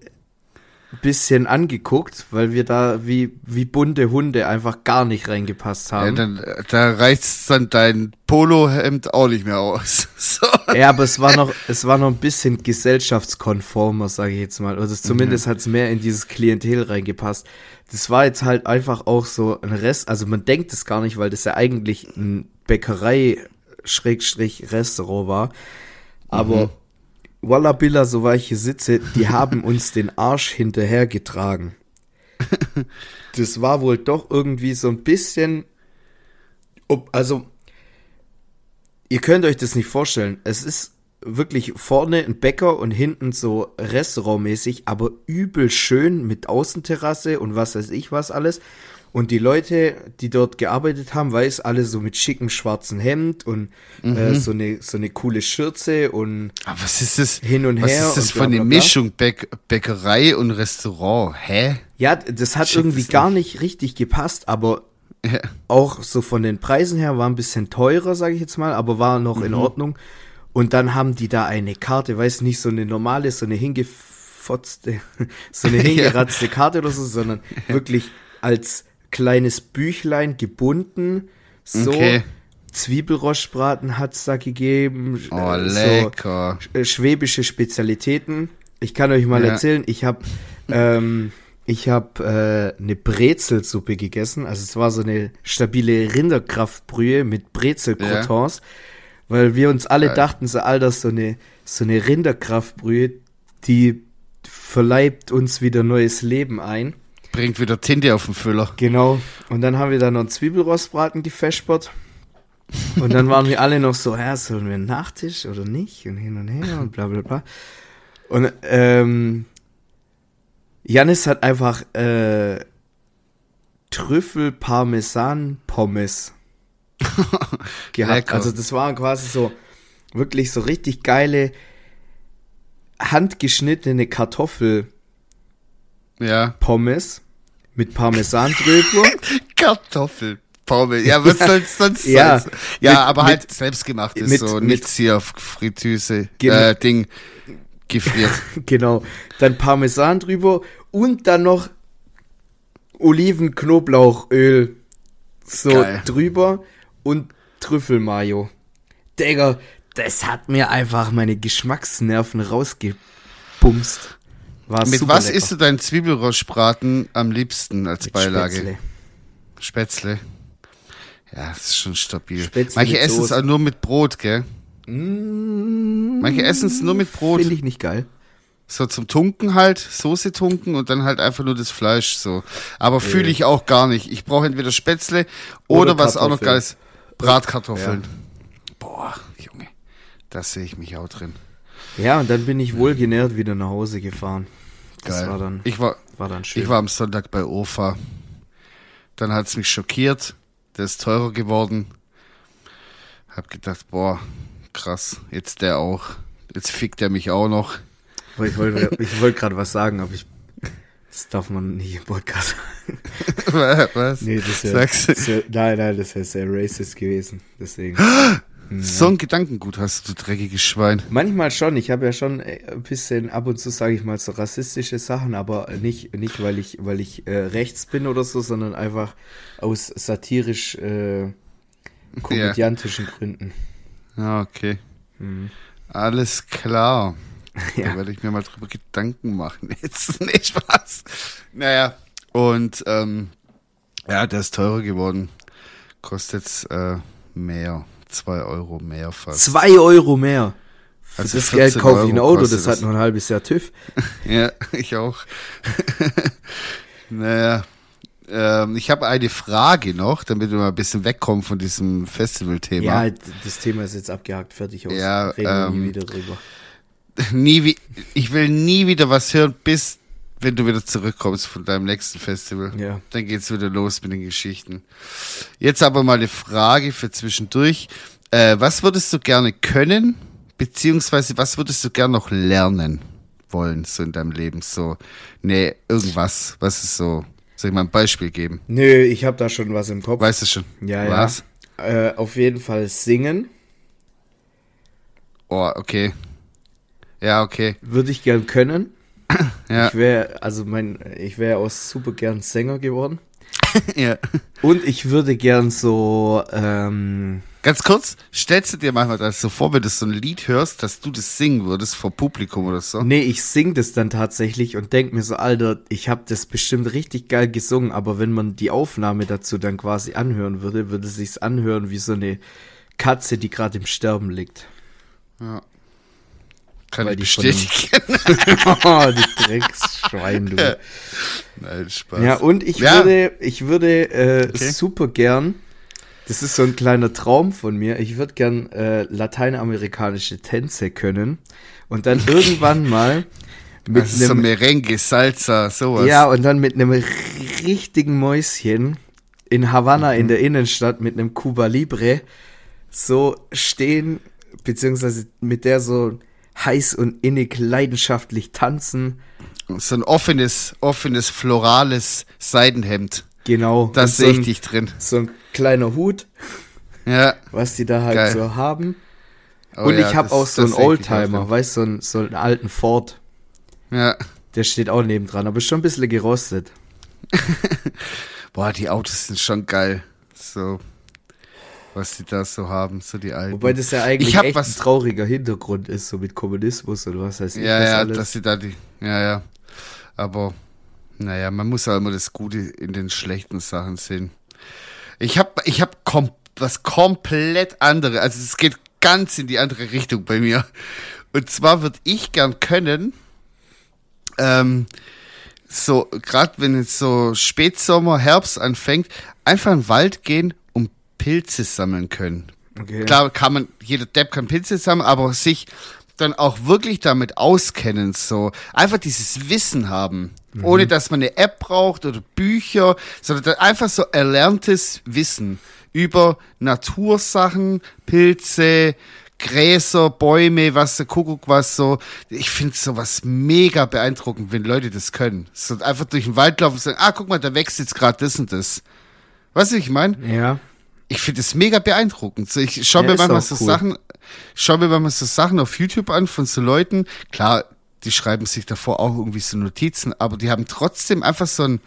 bisschen angeguckt, weil wir da wie, wie bunte Hunde einfach gar nicht reingepasst Ja, haben. dann, äh, da reicht's dann dein Polohemd auch nicht mehr aus. *laughs* So. Ja, aber es war noch, es war noch ein bisschen gesellschaftskonformer, sage ich jetzt mal. Also zumindest hat's mehr in dieses Klientel reingepasst. Das war jetzt halt einfach auch so ein Rest, also man denkt es gar nicht, weil das ja eigentlich ein Bäckerei-Restaurant war. Aber Walla Billa, so war ich hier sitze, die haben *laughs* uns den Arsch hinterhergetragen. Das war wohl doch irgendwie so ein bisschen, ob, also ihr könnt euch das nicht vorstellen. Es ist wirklich vorne ein Bäcker und hinten so restaurantmäßig, aber übel schön mit Außenterrasse und was weiß ich was alles. Und die Leute, die dort gearbeitet haben, weiß alle so mit schicken schwarzen Hemd und äh, so eine so eine coole Schürze und Aber was ist das? Hin und was her ist das für eine. Mischung Bäck Bäckerei und Restaurant? Hä? ja, das hat Schick irgendwie gar nicht richtig gepasst, aber *laughs* Ja. auch so von den Preisen her war ein bisschen teurer, sage ich jetzt mal, aber war noch in Ordnung. Und dann haben die da eine Karte, weiß nicht, so eine normale, so eine hingefotzte, *laughs* so eine *laughs* hingeratzte Karte oder so, sondern wirklich als kleines Büchlein gebunden. So Okay. Zwiebelrostbraten hat's da gegeben. Oh, äh, lecker. So, äh, schwäbische Spezialitäten. Ich kann euch mal Ja. erzählen, ich habe ähm, ich habe äh, eine Brezelsuppe gegessen. Also es war so eine stabile Rinderkraftbrühe mit Brezelcroutons, weil wir uns alle Geil. dachten, so Alter, so eine so eine Rinderkraftbrühe, die verleibt uns wieder neues Leben ein. Bringt wieder Tinte auf den Füller. Genau. Und dann haben wir da noch einen Zwiebelrostbraten gefespert. Und dann waren wir alle noch so, ja, sollen wir einen Nachtisch oder nicht? Und hin und her und bla bla bla. Und ähm, Janis hat einfach äh, Trüffel-Parmesan-Pommes *laughs* gehabt. Lecker. Also das waren quasi so wirklich so richtig geile handgeschnittene Kartoffel-Pommes Ja. mit Parmesan drüber. *laughs* Kartoffelpommes. Ja, was soll's *laughs* sonst Ja, sein? Ja, mit- aber mit- halt selbstgemachtes, mit- so mit- nichts hier auf Fritteuse, Genau. äh, Ding, gefriert. *laughs* Genau. Dann Parmesan drüber und dann noch Oliven, Knoblauchöl so Geil. drüber und Trüffelmayo. Digga, das hat mir einfach meine Geschmacksnerven rausgebumst. War Mit was lecker. isst du deinen Zwiebelrostbraten am liebsten als Mit Beilage? Spätzle. Spätzle. Ja, das ist schon stabil. Spätzle Manche essen es auch nur mit Brot, gell? Manche essen es nur mit Brot. Finde ich nicht geil. So zum Tunken halt, Soße tunken und dann halt einfach nur das Fleisch so. Aber fühle ich auch gar nicht. Ich brauche entweder Spätzle oder, Oder was auch noch geil ist, Bratkartoffeln. Boah, Junge, das sehe ich mich auch drin. Ja, und dann bin ich wohlgenährt wieder nach Hause gefahren. Das Geil. war dann, ich war, war dann schön. ich war am Sonntag bei OFA. Dann hat's mich schockiert. Der ist teurer geworden. Hab gedacht, boah, krass, jetzt der auch. Jetzt fickt er mich auch noch. Aber ich wollte *laughs* ich wollte gerade was sagen, aber ich das darf man nicht im Podcast sagen. *laughs* Was? Nee, das wäre Sagst du? das wär, nein, nein, das wäre sehr racist gewesen. Deswegen. *gasps* So ein Gedankengut hast du, dreckiges Schwein. Manchmal schon. Ich habe ja schon äh, ein bisschen ab und zu sage ich mal so rassistische Sachen, aber nicht nicht weil ich weil ich äh, rechts bin oder so, sondern einfach aus satirisch äh, komödiantischen Gründen. Ja, okay. Alles klar. *laughs* Da Ja. werde ich mir mal drüber Gedanken machen. *laughs* Jetzt nicht Spaß. Naja, und ähm, ja, der ist teurer geworden. Kostet jetzt äh, mehr. Zwei Euro mehr fast. Zwei Euro mehr. Für Also das 14 Geld kaufe ich ein Auto, das hat nur ein halbes Jahr TÜV. *laughs* Ja, ich auch. *laughs* naja. Ähm, ich habe eine Frage noch, damit wir mal ein bisschen wegkommen von diesem Festival-Thema. Ja, das Thema ist jetzt abgehakt, fertig aus. Ja, Reden wir nie ähm, wieder drüber. *laughs* nie wie, ich will nie wieder was hören, bis wenn du wieder zurückkommst von deinem nächsten Festival. Ja. Dann geht's wieder los mit den Geschichten. Jetzt aber mal eine Frage für zwischendurch. Äh, was würdest du gerne können, beziehungsweise was würdest du gerne noch lernen wollen, so in deinem Leben? So, nee, irgendwas. Was ist so? Soll ich mal ein Beispiel geben? Nö, ich habe da schon was im Kopf. Weißt du schon? ja, was? ja. Äh, auf jeden Fall singen. Oh, okay. Ja, okay. Würde ich gern können. Ja, Ich wäre, also mein, ich wäre auch super gern Sänger geworden. *laughs* ja. Und ich würde gern so, ähm, Ganz kurz, stellst du dir manchmal das so vor, wenn du so ein Lied hörst, dass du das singen würdest vor Publikum oder so? nee, ich sing das dann tatsächlich und denk mir so, Alter, ich habe das bestimmt richtig geil gesungen, aber wenn man die Aufnahme dazu dann quasi anhören würde, würde es sich's anhören wie so eine Katze, die gerade im Sterben liegt. Kann weil ich einem- bestätigen. *laughs* *laughs* oh, die Drecksschwein, du. *laughs* Nein, Spaß. Ja, und ich Ja. würde, ich würde äh, Okay. super gern, das ist so ein kleiner Traum von mir, ich würde gern äh, lateinamerikanische Tänze können und dann irgendwann mal mit das ist so einem, Merengue, Salsa, sowas. ja, und dann mit einem richtigen Mäuschen in Havanna Mhm. in der Innenstadt mit einem Cuba Libre so stehen, beziehungsweise mit der so heiß und innig leidenschaftlich tanzen. So ein offenes, offenes, florales Seidenhemd. Genau. Das sehe so ich ein- dich drin. So ein kleiner Hut, Ja. was die da halt Geil. so haben. Oh und ja, ich habe auch so einen Oldtimer, weißt du, so, einen- so einen alten Ford. Ja. Der steht auch nebendran, aber ist schon ein bisschen gerostet. *laughs* Boah, die Autos sind schon geil. So. Was die da so haben, so die alten. Wobei das ja eigentlich echt was- ein trauriger Hintergrund ist, so mit Kommunismus oder was heißt ich Ja, ja, alles. dass sie da die, ja, ja. Aber, naja, man muss ja immer das Gute in den schlechten Sachen sehen. Ich hab, ich hab kom was komplett andere, also es geht ganz in die andere Richtung bei mir. Und zwar würde ich gern können, ähm, so, gerade wenn es so Spätsommer, Herbst anfängt, einfach in den Wald gehen und Pilze sammeln können. Okay. Klar kann man, jeder Depp kann Pilze sammeln, aber sich dann auch wirklich damit auskennen, so einfach dieses Wissen haben, ohne dass man eine App braucht oder Bücher, sondern einfach so erlerntes Wissen über Natursachen, Pilze, Gräser, Bäume, was der Kuckuck, was so. Ich finde sowas mega beeindruckend, wenn Leute das können. So einfach durch den Wald laufen und sagen, ah, guck mal, da wächst jetzt gerade das und das. Weißt du, ich meine? Ja. Ich finde es mega beeindruckend. Ich schaue mir manchmal so cool. Sachen, schaue mir manchmal so Sachen auf YouTube an von so Leuten. Klar, die schreiben sich davor auch irgendwie so Notizen, aber die haben trotzdem einfach so ein,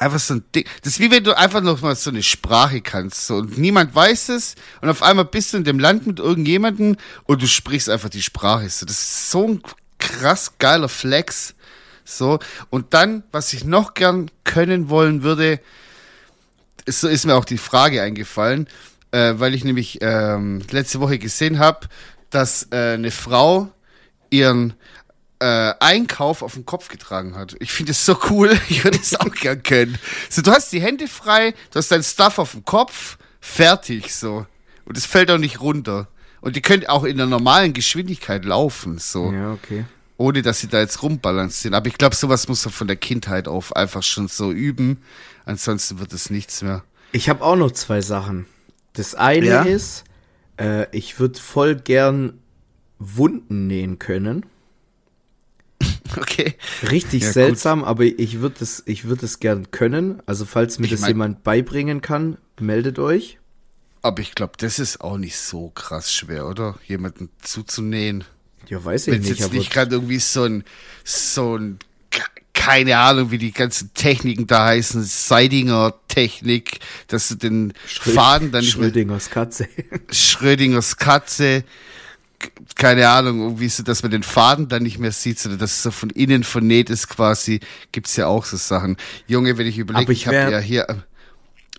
einfach so ein Ding. Das ist wie wenn du einfach noch mal so eine Sprache kannst. So, und niemand weiß es und auf einmal bist du in dem Land mit irgendjemandem und du sprichst einfach die Sprache. So, das ist so ein krass geiler Flex. So, und dann, was ich noch gern können wollen würde, so ist mir auch die Frage eingefallen, äh, weil ich nämlich ähm, letzte Woche gesehen habe, dass äh, eine Frau ihren äh, Einkauf auf den Kopf getragen hat. Ich finde es so cool, *laughs* ich würde es auch gern können. So, du hast die Hände frei, du hast dein Stuff auf dem Kopf, fertig so. Und es fällt auch nicht runter. Und die können auch in der normalen Geschwindigkeit laufen, so. Ja, okay. Ohne dass sie da jetzt rumbalancieren. Aber ich glaube, sowas muss man von der Kindheit auf einfach schon so üben. Ansonsten wird es nichts mehr. Ich habe auch noch zwei Sachen. Das eine Ja? ist, äh, ich würde voll gern Wunden nähen können. *laughs* Okay. Richtig Ja, gut. seltsam, aber ich würde es, ich würde es gern können. Also falls mir Ich das mein- jemand beibringen kann, meldet euch. Aber ich glaube, das ist auch nicht so krass schwer, oder? Jemanden zuzunähen. Ja, weiß ich Wenn es nicht, jetzt aber nicht gerade irgendwie so ein, so ein, ke- keine Ahnung, wie die ganzen Techniken da heißen, Seidinger-Technik, dass du den Faden dann nicht mehr, Schrödingers Katze. Schrödingers Katze, keine Ahnung, irgendwie so, dass man den Faden dann nicht mehr sieht, sondern dass es so von innen vernäht ist quasi, gibt's ja auch so Sachen. Junge, wenn ich überlege, ich ich habe ja hier,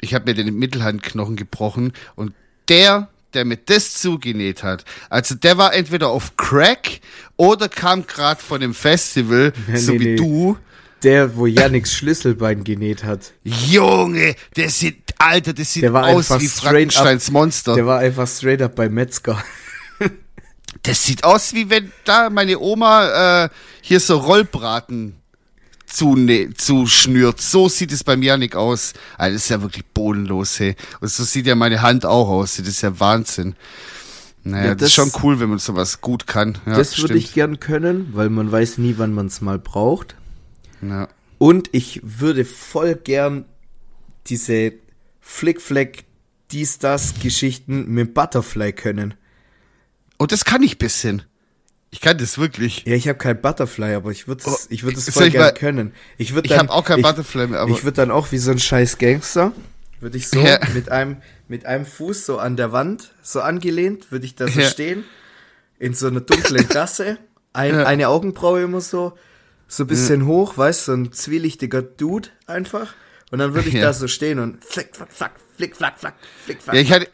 ich habe mir den Mittelhandknochen gebrochen und der, der mir das zugenäht hat, also der war entweder auf Crack oder kam gerade von dem Festival, *laughs* Nee, so nee, wie nee. du. Der, wo Yannicks Schlüsselbein genäht hat. Junge, der sieht, Alter, das sieht aus wie Frankensteins up- Monster. Der war einfach straight up bei Metzger. *laughs* Das sieht aus, wie wenn da meine Oma äh, hier so Rollbraten zune- zuschnürt. So sieht es beim Janik aus. Also das ist ja wirklich bodenlos, hey. Und so sieht ja meine Hand auch aus. Das ist ja Wahnsinn. Naja, Ja, das, ist das- schon cool, wenn man sowas gut kann. Ja, das würde ich gern können, weil man weiß nie, wann man es mal braucht. Ja. Und ich würde voll gern diese Flickflack, dies, das Geschichten mit Butterfly können. Und das kann ich bisschen. Ich kann das wirklich. Ja, ich habe kein Butterfly, aber ich würde es Oh, ich würd voll ich gern mal- können. Ich, würd Ich dann- habe auch kein ich, Butterfly mehr, aber Ich würde dann auch wie so ein scheiß Gangster, würde ich so Ja. mit einem mit einem Fuß so an der Wand so angelehnt, würde ich da so Ja. stehen in so einer dunklen *laughs* Gasse, ein, Ja. eine Augenbraue immer so so ein bisschen hoch, weißt, so ein zwielichtiger Dude einfach und dann würde ich da so stehen und flick flack flack flick flack flack flick flack. Ja, ich hatte,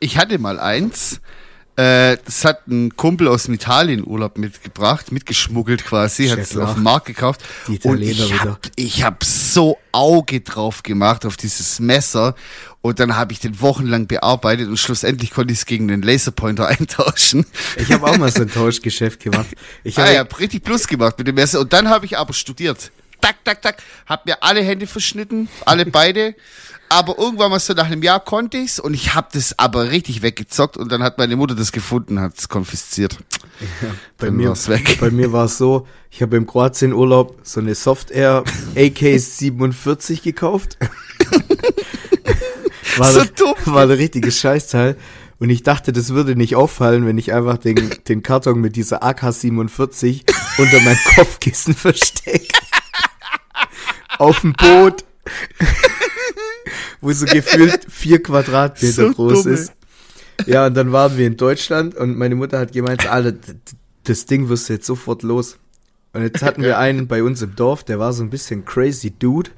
ich hatte mal eins. Äh, das hat ein Kumpel aus dem Italienurlaub mitgebracht, mitgeschmuggelt quasi, hat es auf dem Markt gekauft. Die und ich wieder. hab, ich hab so Auge drauf gemacht auf dieses Messer und dann habe ich den wochenlang bearbeitet und schlussendlich konnte ich es gegen den Laserpointer *laughs* eintauschen. Ich habe auch mal so ein Tauschgeschäft gemacht. Ich ah, habe ja, richtig Plus gemacht mit dem Messer und dann habe ich aber studiert. Tak, tak, tak, hab mir alle Hände verschnitten, alle beide. Aber irgendwann mal so nach einem Jahr konnte ich's und ich hab das aber richtig weggezockt und dann hat meine Mutter das gefunden, hat es konfisziert. *laughs* Bei Dann mir, war's weg. bei mir war es so, ich habe im Kroatien-Urlaub so eine Softair AK-47 gekauft. *laughs* war, So der, dumm. war der richtige Scheißteil. Und ich dachte, das würde nicht auffallen, wenn ich einfach den, den Karton mit dieser AK-47 unter mein Kopfkissen *laughs* verstecke. Auf dem Boot. *laughs* Wo so gefühlt vier Quadratmeter So groß dumm, ey. ist. Ja, und dann waren wir in Deutschland und meine Mutter hat gemeint, Alter, das Ding wirst du jetzt sofort los. Und jetzt hatten wir *laughs* einen bei uns im Dorf, der war so ein bisschen crazy Dude.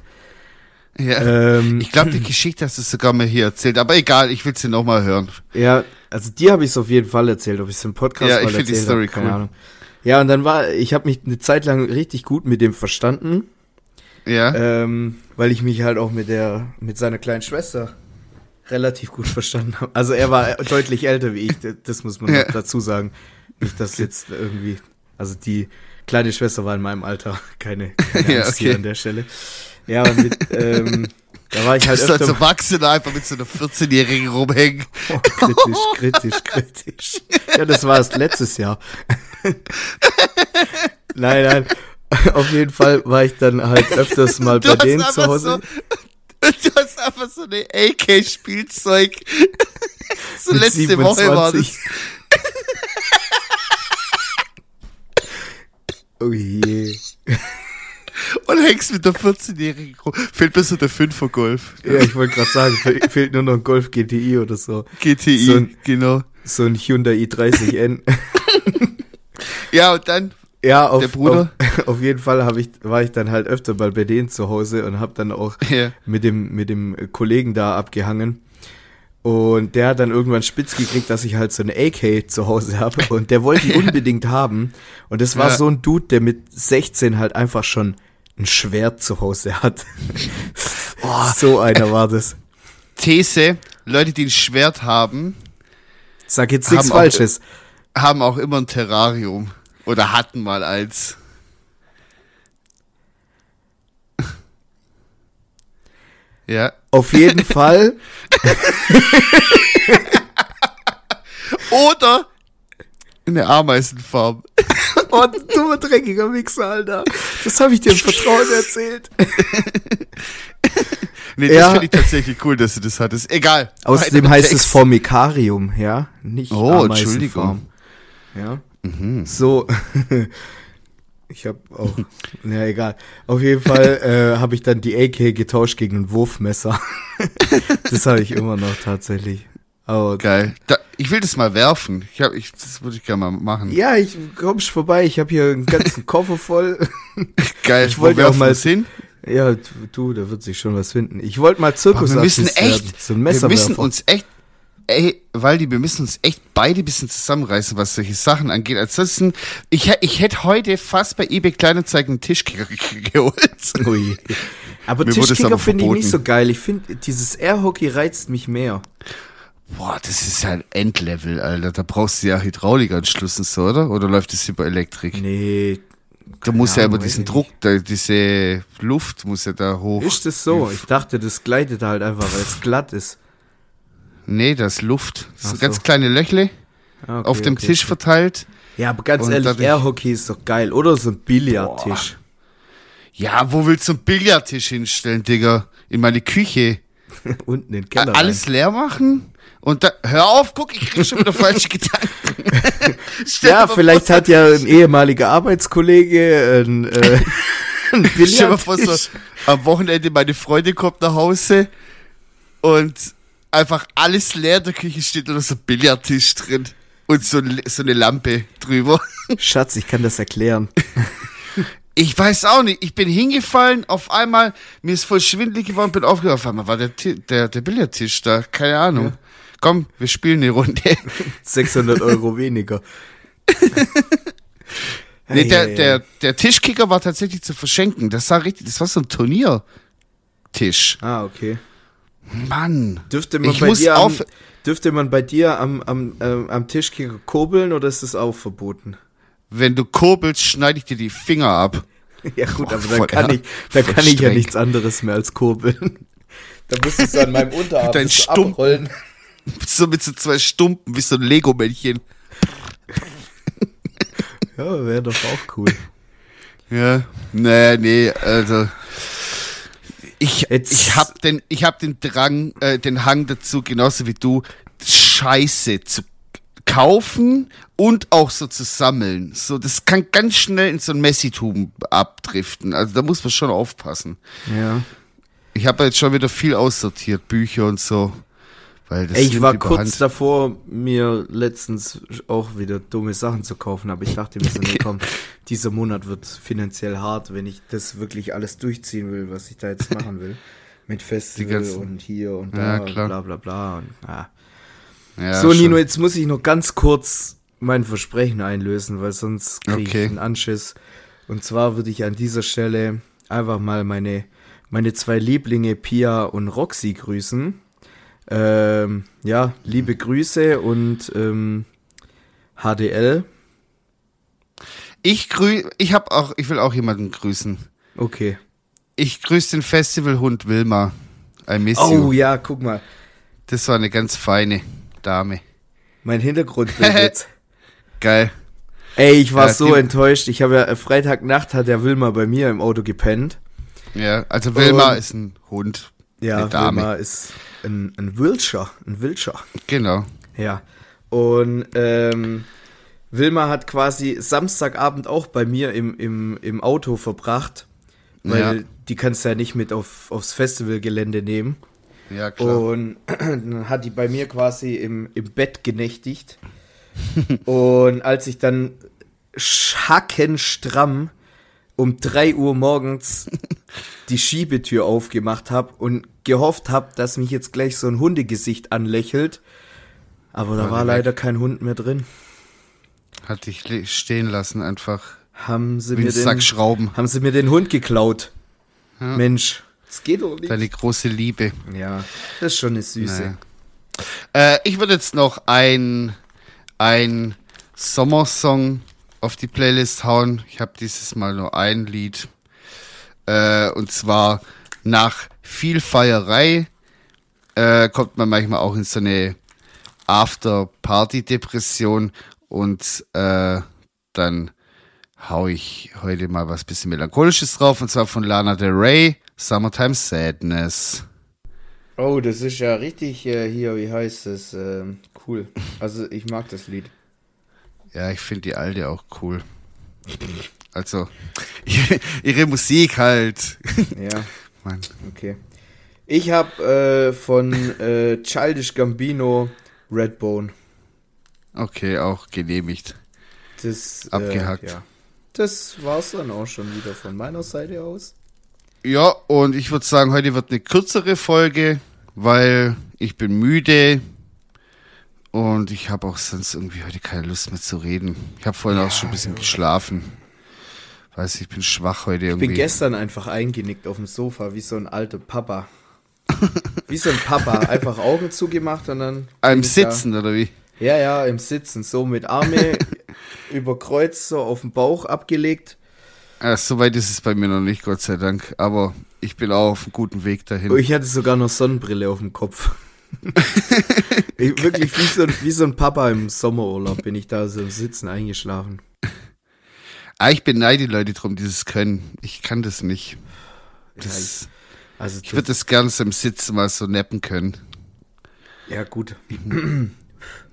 Ja. Ähm, ich glaube, die Geschichte hast du sogar mal hier erzählt, aber egal, ich will sie nochmal hören. Ja, also dir habe ich es auf jeden Fall erzählt, ob ich es im Podcast Ja, ich mal find die erzählt Story hab, cool. Ahnung. Ja, und dann war, ich habe mich eine Zeit lang richtig gut mit dem verstanden, Ja. ähm, weil ich mich halt auch mit der, mit seiner kleinen Schwester relativ gut verstanden habe. Also er war *laughs* deutlich älter wie ich, das muss man Ja. dazu sagen. Nicht, dass jetzt irgendwie, also die kleine Schwester war in meinem Alter, keine, *laughs* keine Ja, okay. an der Stelle. Ja, und mit, ähm, da war ich halt Du bist als öfter Erwachsener einfach mit so einer 14-Jährigen rumhängen. Oh, kritisch, kritisch, *laughs* kritisch. Ja, das war es letztes Jahr. nein, nein. *laughs* Auf jeden Fall war ich dann halt *laughs* öfters mal bei denen zu Hause. So, du hast einfach so eine AK-Spielzeug. *laughs* so Mit letzte Woche war das. 27. Oh je. Und hängst mit der 14-Jährigen rum. Fehlt mir so der 5er Golf. Ja, ich wollte gerade sagen, fe- fehlt nur noch ein Golf GTI oder so. GTI, So ein- genau. So ein Hyundai i30N. Ja, und dann, Ja, auf, Der Bruder? auf, *laughs* auf jeden Fall hab ich, war ich dann halt öfter mal bei denen zu Hause und habe dann auch Ja. mit dem mit dem Kollegen da abgehangen. Und der hat dann irgendwann spitz gekriegt, dass ich halt so eine AK zu Hause habe *laughs* und der wollte die unbedingt haben. Und das war Ja. so ein Dude, der mit 16 halt einfach schon ein Schwert zu Hause hat. *laughs* so einer war das. These, Leute, die ein Schwert haben, Sag jetzt nichts Haben auch- Falsches. haben auch immer ein Terrarium. Oder hatten mal eins. *laughs* Ja. Auf jeden *laughs* Fall. Oder eine Ameisenfarm. *laughs* Oh, du dreckiger Wichser, Alter. Das habe ich dir im Vertrauen erzählt. Nee, das Ja. finde ich tatsächlich cool, dass du das hattest. Egal. Außerdem heißt es Text. Formikarium, ja? Nicht Oh. Entschuldigung. Ja. So. *laughs* ich habe auch. Ja, egal. Auf jeden Fall äh, habe ich dann die AK getauscht gegen ein Wurfmesser. *laughs* das habe ich immer noch tatsächlich. Aber Geil. Da, ich will das mal werfen. Ich hab, ich, das würde ich gerne mal machen. ja, ich kommst vorbei. Ich habe hier einen ganzen Koffer voll. *laughs* Geil. Ich wollte Wo auch mal hin. Ja, du, da wird sich schon was finden. Ich wollte mal Zirkus wir müssen echt, so ein wir Messerwerfer. müssen uns echt, ey, Waldi, wir müssen uns echt beide ein bisschen zusammenreißen, was solche Sachen angeht. Ansonsten, ich, ich hätte heute fast bei eBay Kleinanzeigen einen Tischkicker ge- geholt. Ui. Aber *laughs* Mir Tischkicker finde ich nicht so geil. Ich finde, dieses Airhockey reizt mich mehr. Boah, das ist ja ein Endlevel, Alter. Da brauchst du ja Hydraulikanschluss und so, oder? Oder läuft das über Elektrik? Nee, Da muss ja immer diesen Druck, da, diese Luft muss ja da hoch. ist das so? Ich dachte, das gleitet halt einfach, weil es glatt ist. Nee, das ist Luft. Das Ach sind so. ganz kleine Löchle Ah, okay, auf dem okay, Tisch okay. verteilt. Ja, aber ganz Und ehrlich, Airhockey ist doch geil. Oder so ein Billardtisch. Ja, wo willst du einen Billardtisch hinstellen, Digga? In meine Küche. *laughs* Unten in den Keller. Alles leer machen? Und da, hör auf, guck, ich krieg schon wieder *laughs* falsche Gedanken. *laughs* Rein. Ja, vielleicht vor, hat ja ein ehemaliger Arbeitskollege ein, äh, ein Stell dir mal vor, so, Billardtisch. am Wochenende meine Freundin kommt nach Hause und einfach alles leer in der Küche steht oder so ein Billardtisch drin und so, so eine Lampe drüber. *laughs* Schatz, ich kann das erklären. *laughs* Ich weiß auch nicht. Ich bin hingefallen, auf einmal, mir ist voll schwindelig geworden, bin aufgewacht. Auf einmal war der, der, der Billardtisch da. Keine Ahnung. Komm, wir spielen eine Runde. *laughs* 600 Euro weniger. nee, der, der, der Tischkicker war tatsächlich zu verschenken. Das war richtig, das war so ein Turniertisch. Ah, okay. Mann. Dürfte man, Ich bei muss dir am, auf- dürfte man bei dir am, am, ähm, am Tischkicker kurbeln oder ist das auch verboten? Wenn du kurbelst, schneide ich dir die Finger ab. *laughs* Ja gut, Boah, aber dann kann ja, ich, dann kann ich ja nichts anderes mehr als kurbeln. *laughs* Da muss ich so an meinem Unterarm Dein so Stumpf. abrollen. *laughs* So mit so zwei Stumpen, wie so ein Lego-Männchen. Ja, wäre doch auch cool. Ja, nee, nee, also ich, Jetzt- ich hab den, ich hab den Drang, äh, den Hang dazu, genauso wie du, Scheiße zu kaufen und auch so zu sammeln. So, das kann ganz schnell in so ein Messitum abdriften. Also da muss man schon aufpassen. Ja. Ich habe jetzt schon wieder viel aussortiert, Bücher und so. Weil das Ey, ich war kurz davor, mir letztens auch wieder dumme Sachen zu kaufen, aber ich dachte mir so, nee, *laughs* komm, dieser Monat wird finanziell hart, wenn ich das wirklich alles durchziehen will, was ich da jetzt *laughs* machen will. Mit Festival ganzen- und hier und Ja, da, klar. bla bla bla. Und, ah. Ja, so, schon. Nino, jetzt muss ich noch ganz kurz mein Versprechen einlösen, weil sonst kriege Okay. ich einen Anschiss. Und zwar würde ich an dieser Stelle einfach mal meine, meine zwei Lieblinge Pia und Roxy grüßen. Ähm, ja, liebe Grüße und ähm, HDL. Ich grü, ich hab auch, ich will auch jemanden grüßen. Okay. Ich grüße den Festivalhund Wilma. I miss you. Oh ja, guck mal. Das war eine ganz feine Dame. Mein Hintergrundbild *laughs* jetzt. Geil. Ey, ich war Ja, so enttäuscht. Ich habe ja äh, Freitagnacht hat der Wilma bei mir im Auto gepennt. Ja, also Wilma Und- ist ein Hund. Ja. Wilma ist ein, ein Wiltshire, ein Wiltshire. Genau. Ja. Und ähm, Wilma hat quasi Samstagabend auch bei mir im, im, im Auto verbracht, weil Ja. die kannst du ja nicht mit auf, aufs Festivalgelände nehmen. Ja, klar. Und *clears throat* dann hat die bei mir quasi im, im Bett genächtigt. *laughs* Und als ich dann hackenstramm um 3 Uhr morgens *laughs* die Schiebetür aufgemacht habe und gehofft habe, dass mich jetzt gleich so ein Hundegesicht anlächelt. Aber da War leider kein Hund mehr drin. Hat dich le- stehen lassen einfach. Haben sie, mir ein Sack den, Schrauben. haben sie mir den Hund geklaut. Mensch, das geht doch nicht. Deine große Liebe. ja, das ist schon eine Süße. Naja. Äh, ich würde jetzt noch ein, ein Sommersong auf die Playlist hauen. Ich habe dieses Mal nur ein Lied. Äh, und zwar nach viel Feierei äh, kommt man manchmal auch in so eine After-Party-Depression und äh, dann hau ich heute mal was bisschen melancholisches drauf und zwar von Lana Del Rey, Summertime Sadness. Oh, das ist ja richtig äh, hier, wie heißt es? Ähm, cool. Also ich mag das Lied. Ja, ich finde die alte auch cool. Also, ihre, *laughs* ihre Musik halt. Ja, Mann. okay. Ich habe äh, von äh, Childish Gambino Redbone. Okay, auch genehmigt. Das, Abgehakt. Äh, ja. Das war's dann auch schon wieder von meiner Seite aus. Ja, und ich würde sagen, heute wird eine kürzere Folge, weil ich bin müde und ich habe auch sonst irgendwie heute keine Lust mehr zu reden. Ich habe vorhin auch schon ein bisschen geschlafen. Weiß ich bin schwach heute Ich irgendwie. bin gestern einfach eingenickt auf dem Sofa, wie so ein alter Papa. *laughs* Wie so ein Papa. Einfach Augen zugemacht und dann. Im bin ich da- Sitzen oder wie? Ja, ja, im Sitzen. So mit Arme *laughs* über Kreuz, so auf den Bauch abgelegt. Ja, so weit ist es bei mir noch nicht, Gott sei Dank. Aber ich bin auch auf einem guten Weg dahin. Und ich hatte sogar noch Sonnenbrille auf dem Kopf. *laughs* ich, wirklich wie so, wie so ein Papa im Sommerurlaub bin ich da so im Sitzen eingeschlafen. Ah, ich beneide die Leute drum, die das können. Ich kann das nicht. Ja, Das, ich, also ich würde das gerne so im Sitzen mal so nappen können. ja gut.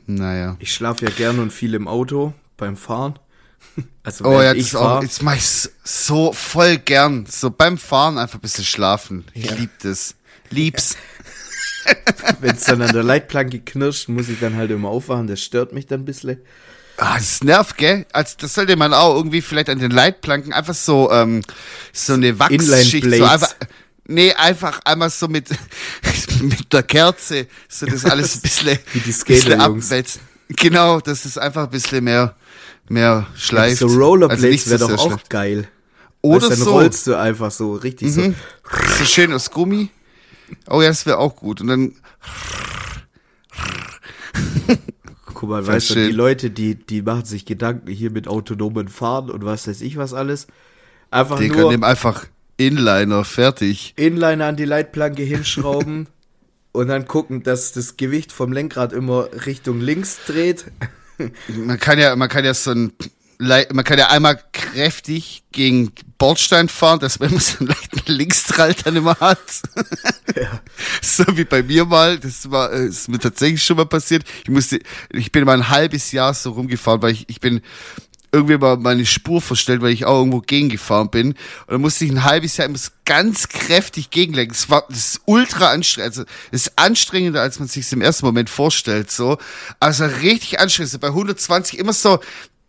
Naja. Ich schlafe ja gern und viel im Auto beim Fahren. Also Oh ja, das ich ist auch, fahre. jetzt mach ich so voll gern. So beim Fahren einfach ein bisschen schlafen. Ich Ja. lieb das. Lieb's. *laughs* Wenn es dann an der Leitplanke knirscht, muss ich dann halt immer aufwachen. Das stört mich dann ein bisschen. Ah, das nervt, gell? Also das sollte man auch irgendwie vielleicht an den Leitplanken einfach so, ähm, so eine Wachsschicht, so einfach, nee, einfach einmal so mit, *laughs* mit der Kerze, so das alles ein bisschen, *laughs* Wie die bisschen Skater-Jungs. abwälzen. Genau, dass es einfach ein bisschen mehr, mehr schleift. So Rollerblades Also wäre doch auch schleift. geil. Oder dann so. rollst du einfach so richtig Mhm. So schön aus Gummi. Oh ja, das wäre auch gut. Und dann, so. *laughs* Guck mal, weißt du, die Leute, die, die machen sich Gedanken hier mit autonomen Fahren und was weiß ich was alles. Einfach die nur können dem einfach Inliner, fertig. Inliner an die Leitplanke hinschrauben *laughs* und dann gucken, dass das Gewicht vom Lenkrad immer Richtung links dreht. Man kann ja, man kann ja so ein, man kann ja einmal kräftig gegen Bordstein fahren, dass man immer so einen leichten Linkstrall dann immer hat. *laughs* *laughs* So wie bei mir mal, das war, äh, ist mir tatsächlich schon mal passiert. Ich musste, ich bin mal ein halbes Jahr so rumgefahren, weil ich, ich bin irgendwie mal meine Spur verstellt, weil ich auch irgendwo gegengefahren bin. Und dann musste ich ein halbes Jahr immer ganz kräftig gegenlenken. Das war, das ist ultra anstrengend. Also, das ist anstrengender, als man sich im ersten Moment vorstellt, so. Also, richtig anstrengend. Bei 120 immer so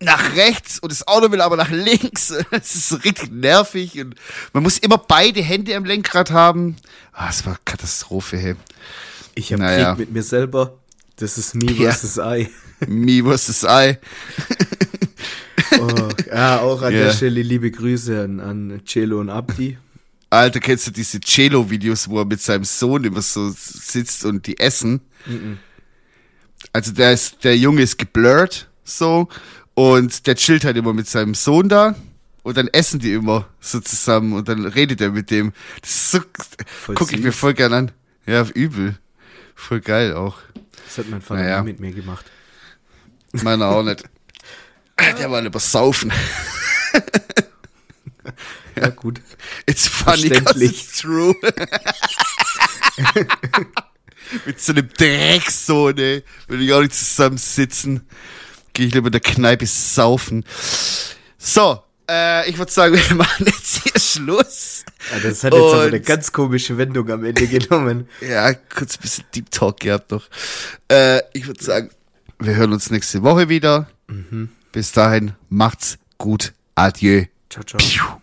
nach rechts und das Auto will aber nach links. *laughs* Das ist richtig nervig und man muss immer beide Hände am Lenkrad haben. Ah, es war Katastrophe, hey. Ich habe Naja. Krieg mit mir selber. Das ist me Ja. versus I. *laughs* Me versus I. Oh, ja, auch an *laughs* Ja. der Stelle liebe Grüße an, an Celo und Abdi. Alter, kennst du diese Cello-Videos, wo er mit seinem Sohn immer so sitzt und die essen? Also der ist, der Junge ist geblurrt, so, und der chillt halt immer mit seinem Sohn da. Und dann essen die immer so zusammen und dann redet er mit dem. Das so, Voll guck ich mir voll gern an. Ja, übel. Voll geil auch. Das hat mein Vater Naja. nie mit mir gemacht. Meiner auch nicht. *laughs* Der war lieber saufen. *laughs* Ja, gut. It's funny it's true. *laughs* Mit so einem Drecksohn, ey. Will ich auch nicht zusammensitzen. Gehe ich lieber in der Kneipe saufen. So, äh, ich würde sagen, *laughs* wir machen jetzt hier Schluss. Ja, das hat jetzt aber Und- eine ganz komische Wendung am Ende genommen. *laughs* Ja, kurz ein bisschen Deep Talk gehabt noch. Äh, ich würde sagen, wir hören uns nächste Woche wieder. Bis dahin, macht's gut. Adieu. Ciao, ciao.